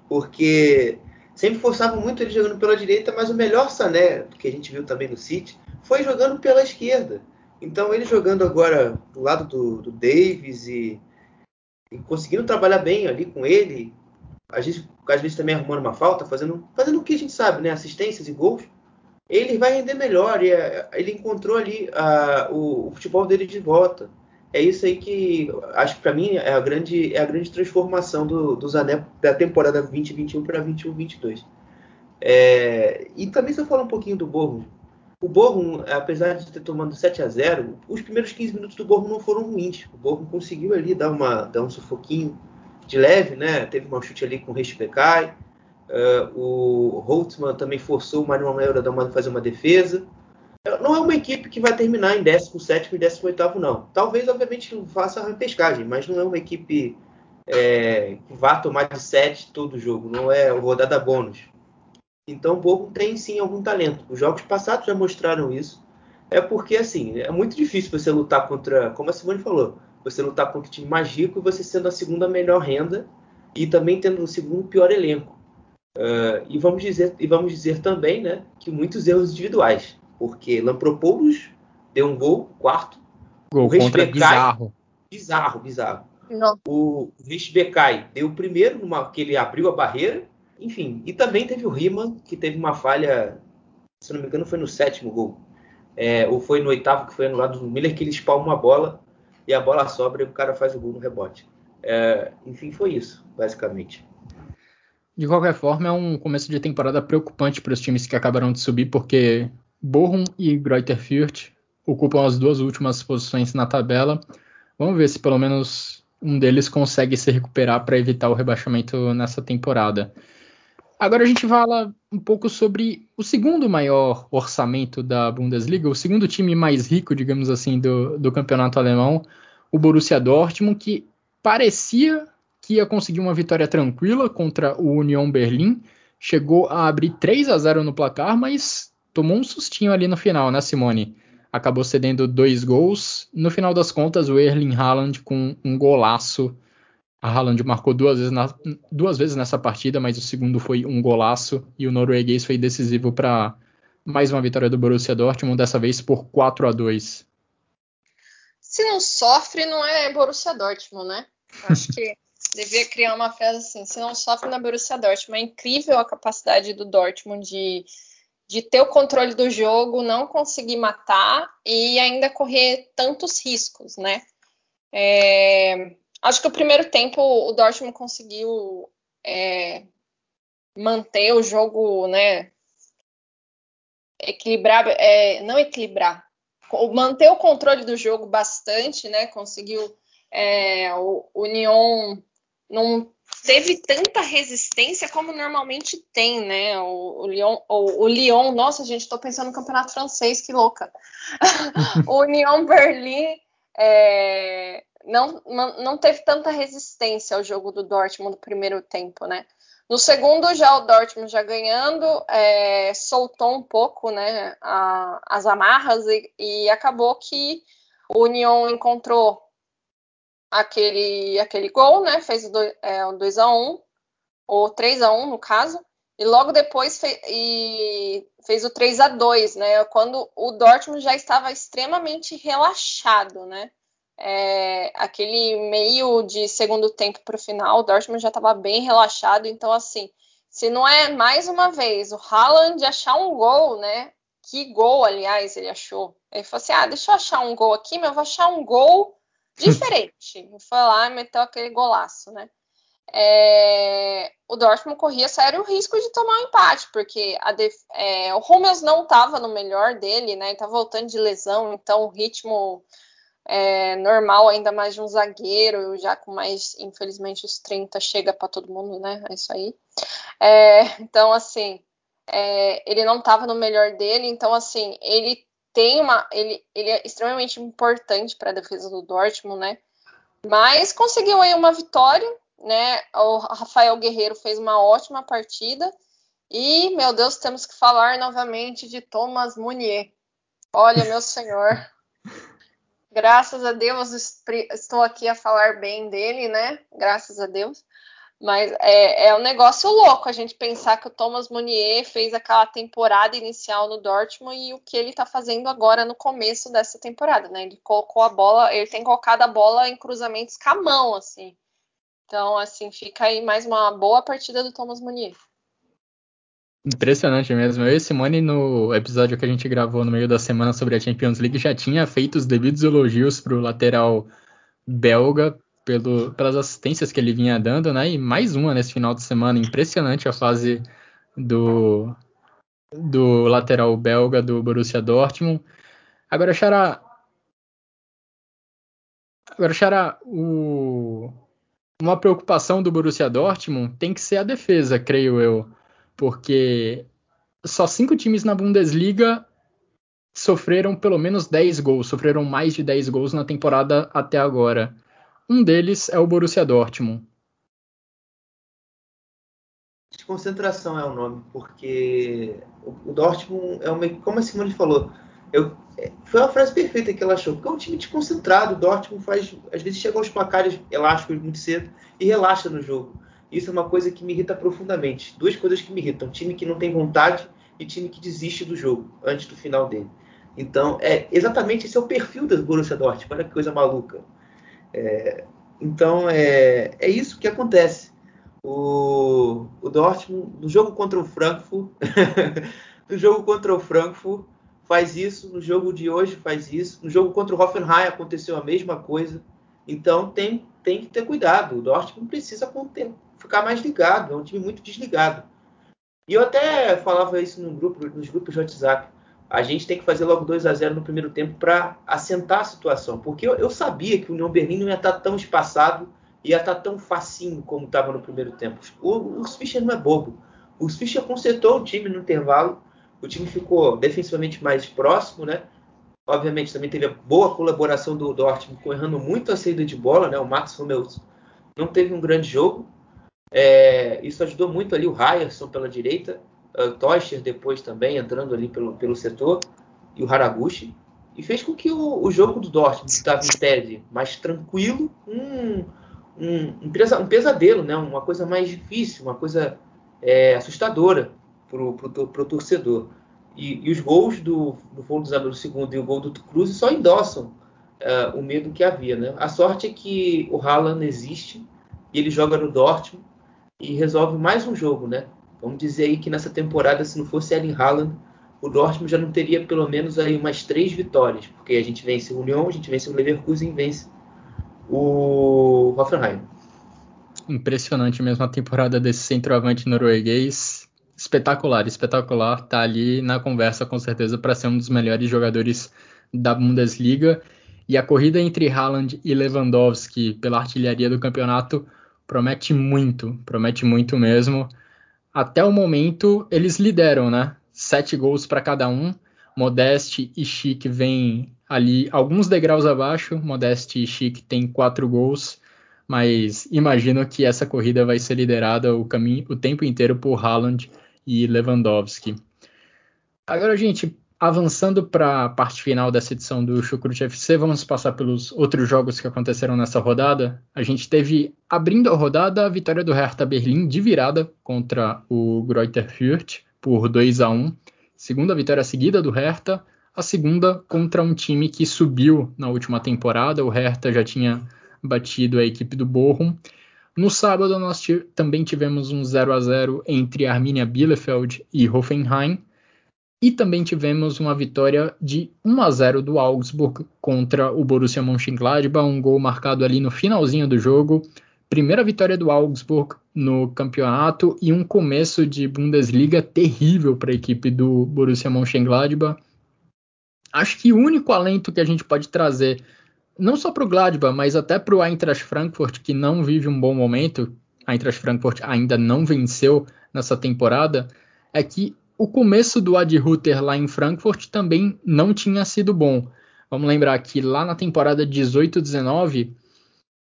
porque sempre forçavam muito ele jogando pela direita, mas o melhor Sané que a gente viu também no City foi jogando pela esquerda. Então ele jogando agora do lado do, do Davis e, e, conseguindo trabalhar bem ali com ele, às vezes, às vezes também arrumando uma falta, fazendo, fazendo o que a gente sabe, né? Assistências e gols ele vai render melhor. E é, ele encontrou ali uh, o, o, futebol dele de volta. É isso aí que acho que para mim é a grande, é a grande transformação do, do Zané da temporada 2021 para 21-22. É, e também se eu falar um pouquinho do Borro, o Borrom, apesar de ter tomado 7 a 0 os primeiros 15 minutos do Borrom não foram ruins. O Borrom conseguiu ali dar, uma, dar um sufoquinho de leve, né? Teve um chute ali com o Rechtbeckai. Uh, o Holtzman também forçou o Mário Mameira a fazer uma defesa. Não é uma equipe que vai terminar em 17 e 18, não. Talvez, obviamente, faça a repescagem, mas não é uma equipe é, que vá tomar de 7 todo jogo. Não é rodada bônus. Então, o tem sim algum talento. Os jogos passados já mostraram isso. É porque, assim, é muito difícil você lutar contra, como a Simone falou, você lutar contra o time mais rico e você sendo a segunda melhor renda e também tendo o segundo pior elenco. Uh, e, vamos dizer, e vamos dizer também né, que muitos erros individuais, porque Lampropoulos deu um gol, quarto. Gol o contra bizarro. Bizarro, bizarro. Não. O Richbecai deu o primeiro, numa, que ele abriu a barreira, enfim. E também teve o Riemann, que teve uma falha, se não me engano, foi no sétimo gol. É, ou foi no oitavo, que foi anulado do Miller, que ele espalma uma bola e a bola sobra e o cara faz o gol no rebote. É, enfim, foi isso, basicamente. De qualquer forma, é um começo de temporada preocupante para os times que acabaram de subir, porque Bochum e Greuther ocupam as duas últimas posições na tabela. Vamos ver se pelo menos um deles consegue se recuperar para evitar o rebaixamento nessa temporada. Agora a gente fala um pouco sobre o segundo maior orçamento da Bundesliga, o segundo time mais rico, digamos assim, do, do campeonato alemão, o Borussia Dortmund, que parecia que ia conseguir uma vitória tranquila contra o Union Berlim. Chegou a abrir 3 a 0 no placar, mas tomou um sustinho ali no final, né, Simone? Acabou cedendo dois gols. No final das contas, o Erling Haaland com um golaço. A Haaland marcou duas vezes, na, duas vezes nessa partida, mas o segundo foi um golaço e o norueguês foi decisivo para mais uma vitória do Borussia Dortmund, dessa vez por 4 a 2. Se não sofre, não é Borussia Dortmund, né? Acho que devia criar uma frase assim: se não sofre na Borussia Dortmund. É incrível a capacidade do Dortmund de, de ter o controle do jogo, não conseguir matar e ainda correr tantos riscos, né? É, acho que o primeiro tempo o Dortmund conseguiu é, manter o jogo, né? Equilibrar, é, não equilibrar, manter o controle do jogo bastante, né? Conseguiu é, o, Nyon não teve tanta resistência como normalmente tem, né? O, o, Lyon, o, o Lyon, nossa, gente, estou pensando no campeonato francês, que louca. o Lyon Berlim é, não, não, teve tanta resistência ao jogo do Dortmund no primeiro tempo, né? No segundo, já o Dortmund já ganhando, é, soltou um pouco né, a, as amarras e, e, acabou que o Union encontrou aquele, aquele gol, né? Fez o, do, é, o 2 a 1 ou 3 a 1 no caso, e logo depois fe, e fez o 3 a 2 né? Quando o Dortmund já estava extremamente relaxado, né? É, aquele meio de segundo tempo para o final, o Dortmund já estava bem relaxado, então assim, se não é mais uma vez o Haaland achar um gol, né? Que gol, aliás, ele achou. Ele falou assim: ah, deixa eu achar um gol aqui, mas eu vou achar um gol diferente. Foi lá e meteu aquele golaço, né? É, o Dortmund corria sério o risco de tomar um empate, porque é, o Hummels não estava no melhor dele, né? Ele tá voltando de lesão, então o ritmo é, normal, ainda mais de um zagueiro, já com mais, infelizmente, os 30 chega para todo mundo, né? É isso aí. É, então, assim, é, ele não estava no melhor dele, então, assim, ele tem uma. Ele, ele é extremamente importante para a defesa do Dortmund, né? Mas conseguiu aí uma vitória, né? O Rafael Guerreiro fez uma ótima partida. E, meu Deus, temos que falar novamente de Thomas Munier. Olha, meu senhor. Graças a Deus estou aqui a falar bem dele, né? Graças a Deus. Mas é, é um negócio louco a gente pensar que o Thomas Munier fez aquela temporada inicial no Dortmund e o que ele está fazendo agora no começo dessa temporada, né? Ele colocou a bola, ele tem colocado a bola em cruzamentos com a mão, assim. Então, assim, fica aí mais uma boa partida do Thomas Munier. Impressionante mesmo. Eu e Simone, no episódio que a gente gravou no meio da semana sobre a Champions League, já tinha feito os devidos elogios para o lateral belga pelo, pelas assistências que ele vinha dando, né? E mais uma nesse final de semana. Impressionante a fase do, do lateral belga do Borussia Dortmund. Agora, Xará. Agora, Xará, o... uma preocupação do Borussia Dortmund tem que ser a defesa, creio eu. Porque só cinco times na Bundesliga sofreram pelo menos 10 gols, sofreram mais de 10 gols na temporada até agora. Um deles é o Borussia Dortmund. Desconcentração é o nome, porque o Dortmund é uma, como a Simone falou, eu, é, foi uma frase perfeita que ela achou, porque é um time desconcentrado. O Dortmund faz, às vezes chega aos placares elásticos muito cedo e relaxa no jogo. Isso é uma coisa que me irrita profundamente. Duas coisas que me irritam: time que não tem vontade e time que desiste do jogo antes do final dele. Então, é exatamente esse é o perfil do Borussia Dortmund. Olha que coisa maluca. É, então, é, é isso que acontece. O, o Dortmund, no jogo contra o Frankfurt, no jogo contra o Frankfurt, faz isso. No jogo de hoje, faz isso. No jogo contra o Hoffenheim, aconteceu a mesma coisa. Então, tem, tem que ter cuidado. O Dortmund precisa ficar mais ligado. É um time muito desligado. E eu até falava isso no grupo, nos grupos de WhatsApp a gente tem que fazer logo 2 a 0 no primeiro tempo para assentar a situação. Porque eu, eu, sabia que o União Berlim não ia estar tão espaçado, ia estar tão facinho como estava no primeiro tempo. O, o Fischer não é bobo. O Fischer consertou o time no intervalo, o time ficou defensivamente mais próximo, né? Obviamente também teve a boa colaboração do Dortmund, errando muito a saída de bola, né? O Max Hummels não teve um grande jogo. É, isso ajudou muito ali o Ryerson pela direita uh, Tocher depois também entrando ali pelo, pelo setor e o Haraguchi e fez com que o, o jogo do Dortmund estava em tese mais tranquilo, um, um, um, pesadelo, né? uma coisa mais difícil, uma coisa é, assustadora para o torcedor. E, e, os gols do, do Fogo do segundo e o gol do Cruz só endossam uh, o medo que havia. Né? A sorte é que o Haaland existe e ele joga no Dortmund e resolve mais um jogo, né? Vamos dizer aí que nessa temporada, se não fosse Erling Haaland, o Dortmund já não teria pelo menos aí umas três vitórias, porque a gente vence o Union, a gente vence o Leverkusen vence o Hoffenheim. Impressionante mesmo a temporada desse centroavante norueguês. Espetacular, espetacular. Tá ali na conversa com certeza para ser um dos melhores jogadores da Bundesliga. E a corrida entre Haaland e Lewandowski pela artilharia do campeonato promete muito, promete muito mesmo até o momento eles lideram, né? Sete gols para cada um. Modeste e Chic vêm ali alguns degraus abaixo. Modeste e Chic têm quatro gols, mas imagino que essa corrida vai ser liderada o caminho, o tempo inteiro por Haaland e Lewandowski. Agora, gente, avançando para a parte final dessa edição do Chucrute FC, vamos passar pelos outros jogos que aconteceram nessa rodada. A gente teve, abrindo a rodada, a vitória do Hertha Berlim de virada contra o Greuther Fürth por 2 a 1 Segunda vitória seguida do Hertha, a segunda contra um time que subiu na última temporada. O Hertha já tinha batido a equipe do Bochum. No sábado, nós também tivemos um 0 a 0 entre Arminia Bielefeld e Hoffenheim. E também tivemos uma vitória de 1 a 0 do Augsburg contra o Borussia Mönchengladbach, um gol marcado ali no finalzinho do jogo. Primeira vitória do Augsburg no campeonato e um começo de Bundesliga terrível para a equipe do Borussia Mönchengladbach. Acho que o único alento que a gente pode trazer, não só para o Gladbach, mas até para o Eintracht Frankfurt, que não vive um bom momento, a Eintracht Frankfurt ainda não venceu nessa temporada, é que o começo do Ad Ruther lá em Frankfurt também não tinha sido bom. Vamos lembrar que lá na temporada 18-19,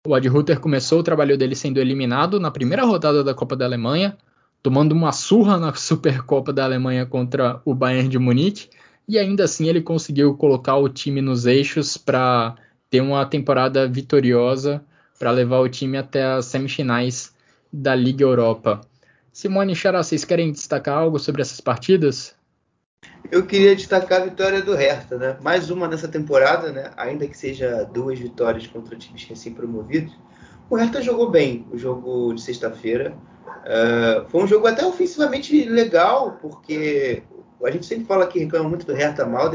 o Ad Ruther começou o trabalho dele sendo eliminado na primeira rodada da Copa da Alemanha, tomando uma surra na Supercopa da Alemanha contra o Bayern de Munique, e ainda assim ele conseguiu colocar o time nos eixos para ter uma temporada vitoriosa para levar o time até as semifinais da Liga Europa. Simone e Xará, vocês querem destacar algo sobre essas partidas? Eu queria destacar a vitória do Hertha, né? Mais uma nessa temporada, né? Ainda que seja duas vitórias contra times recém-promovidos. O Hertha jogou bem o jogo de sexta-feira. Uh, foi um jogo até ofensivamente legal, porque a gente sempre fala que reclama muito do Hertha mal,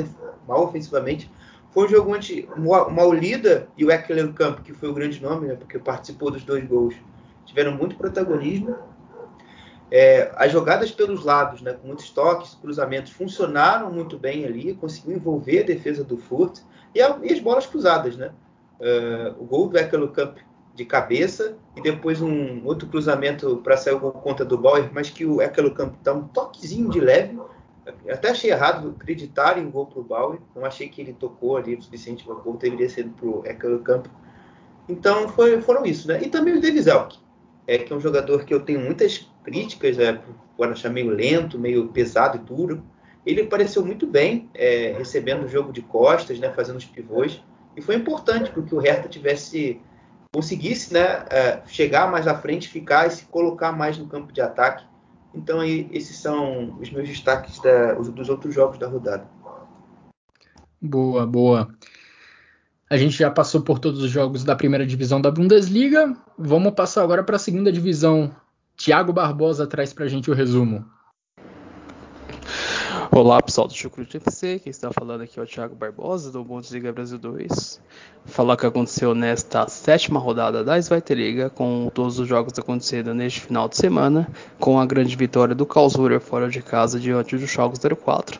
mal ofensivamente. Foi um jogo onde o Maulida e o Eckler Camp, que foi o grande nome, né? Porque participou dos dois gols, tiveram muito protagonismo É, as jogadas pelos lados, né, com muitos toques, cruzamentos, funcionaram muito bem ali, conseguiu envolver a defesa do Furt e, a, e as bolas cruzadas. Né? Uh, o gol do Ekelukamp de cabeça e depois um outro cruzamento para sair com conta do Bauer, mas que o Ekelukamp dá um toquezinho de leve. Até achei errado acreditar em gol para o Bauer, não achei que ele tocou ali o suficiente para o gol, deveria ser para o Ekelukamp. Então foi, foram isso, né? E também o Davis Elk, é, que é um jogador que eu tenho muitas críticas, é, por achar meio lento, meio pesado e duro. Ele pareceu muito bem é, recebendo o jogo de costas, né, fazendo os pivôs, e foi importante porque o Hertha tivesse conseguisse né, é, chegar mais à frente, ficar e se colocar mais no campo de ataque. Então, aí, esses são os meus destaques da, dos outros jogos da rodada. Boa, boa. A gente já passou por todos os jogos da primeira divisão da Bundesliga. Vamos passar agora para a segunda divisão. Tiago Barbosa traz para a gente o resumo. Olá pessoal do Chucrute FC, quem está falando aqui é o Thiago Barbosa do Bundesliga Brasil 2. Falar o que aconteceu nesta sétima rodada da Liga, com todos os jogos acontecendo neste final de semana, com a grande vitória do Karlsruhe fora de casa diante do Schalke 04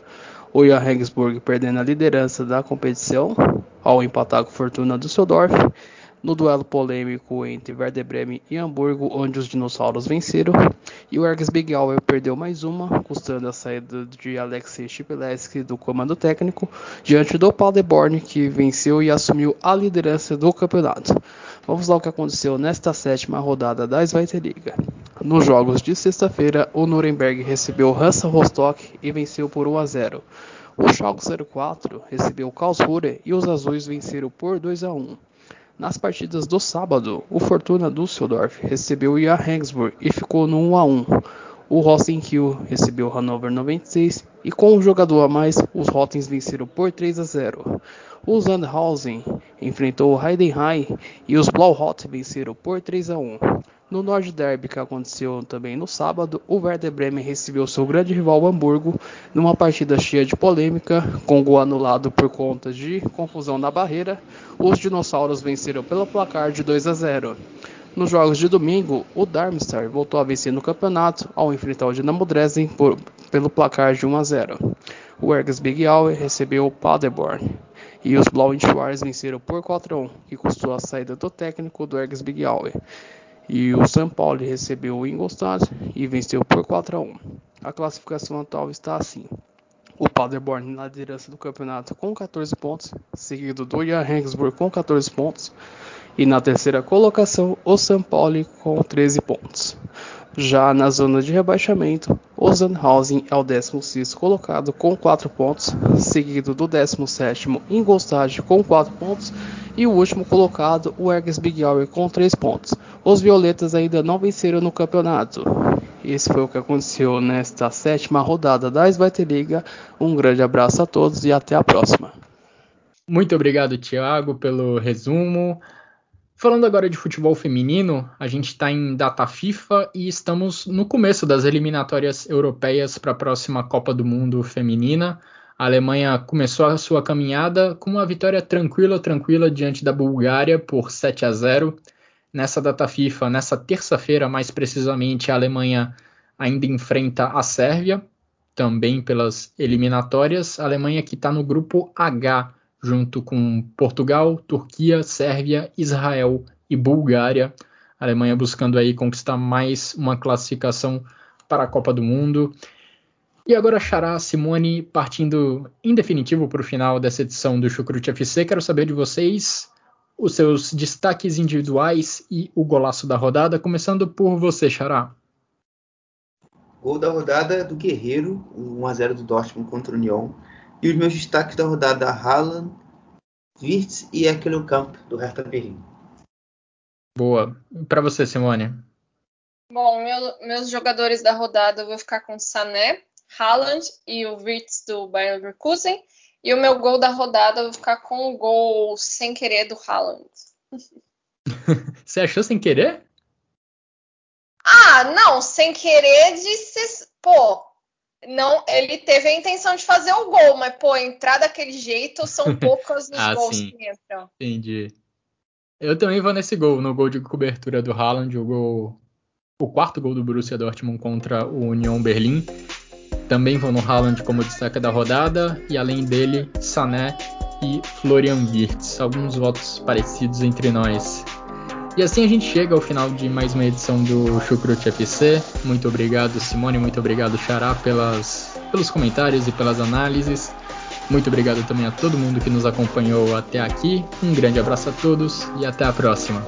o Jan Regensburg perdendo a liderança da competição ao empatar com Fortuna Düsseldorf. No duelo polêmico entre Werder Bremen e Hamburgo, onde os dinossauros venceram, e o Ergs Big perdeu mais uma, custando a saída de Alexei Chipeleski do comando técnico, diante do Paderborn, que venceu e assumiu a liderança do campeonato. Vamos lá o que aconteceu nesta sétima rodada da Zweite Liga. Nos jogos de sexta-feira, o Nuremberg recebeu Hansa Rostock e venceu por 1 a 0. O Schalke 04 recebeu Karlsruhe e os azuis venceram por 2 a 1. Nas partidas do sábado, o Fortuna Düsseldorf recebeu o Regensburg e ficou no 1 a 1. O Rosenkiel recebeu o Hannover 96 e com um jogador a mais, os Rottens venceram por 3 a 0. O Sandhausen enfrentou o Heidenheim e os Blauhot venceram por 3 a 1. No Nord Derby, que aconteceu também no sábado, o Werder Bremen recebeu seu grande rival Hamburgo numa partida cheia de polêmica, com gol anulado por conta de confusão na barreira. Os dinossauros venceram pelo placar de 2 a 0. Nos jogos de domingo, o Darmstadt voltou a vencer no campeonato ao enfrentar o Dinamo Dresden por, pelo placar de 1 a 0. O Ergas Big Aue recebeu o Paderborn e os Blauen Schwarz venceram por 4 a 1, que custou a saída do técnico do Ergas Big Aue. E o São Paulo recebeu o Ingolstadt e venceu por 4 a 1. A classificação atual está assim. O Paderborn na liderança do campeonato com 14 pontos, seguido do Jan Regensburg com 14 pontos, e na terceira colocação o São Paulo com 13 pontos. Já na zona de rebaixamento, o Sandhausen é o 16 colocado com 4 pontos, seguido do 17º Ingolstadt com 4 pontos e o último colocado, o Erges Big Hour com 3 pontos. Os violetas ainda não venceram no campeonato. Esse foi o que aconteceu nesta sétima rodada da Liga. Um grande abraço a todos e até a próxima. Muito obrigado, Thiago, pelo resumo. Falando agora de futebol feminino, a gente está em data FIFA e estamos no começo das eliminatórias europeias para a próxima Copa do Mundo feminina. A Alemanha começou a sua caminhada com uma vitória tranquila, tranquila diante da Bulgária por 7 a 0. Nessa data FIFA, nessa terça-feira, mais precisamente, a Alemanha ainda enfrenta a Sérvia, também pelas eliminatórias. A Alemanha que está no grupo H junto com Portugal, Turquia, Sérvia, Israel e Bulgária. A Alemanha buscando aí conquistar mais uma classificação para a Copa do Mundo. E agora, Xará, Simone, partindo em definitivo para o final dessa edição do Chucrute FC, quero saber de vocês os seus destaques individuais e o golaço da rodada, começando por você, Xará. Gol da rodada do Guerreiro, 1x0 do Dortmund contra o União. E os meus destaques da rodada Haaland, Wirtz e Camp do Hertha Berlim. Boa. Para você, Simone? Bom, meu, meus jogadores da rodada eu vou ficar com Sané, Haaland e o Wirtz do Bayern Leverkusen. E o meu gol da rodada eu vou ficar com o gol sem querer do Haaland. Você achou sem querer? Ah, não, sem querer de ser. Pô, não, ele teve a intenção de fazer o gol, mas pô, entrar daquele jeito são poucos os ah, gols sim. que entram. Entendi. Eu também vou nesse gol, no gol de cobertura do Haaland, o gol o quarto gol do Borussia Dortmund contra o Union Berlim. Também vão no Haaland como destaque da rodada, e além dele, Sané e Florian Wirtz. Alguns votos parecidos entre nós. E assim a gente chega ao final de mais uma edição do Chucrute FC. Muito obrigado, Simone, muito obrigado, Xará, pelas, pelos comentários e pelas análises. Muito obrigado também a todo mundo que nos acompanhou até aqui. Um grande abraço a todos e até a próxima.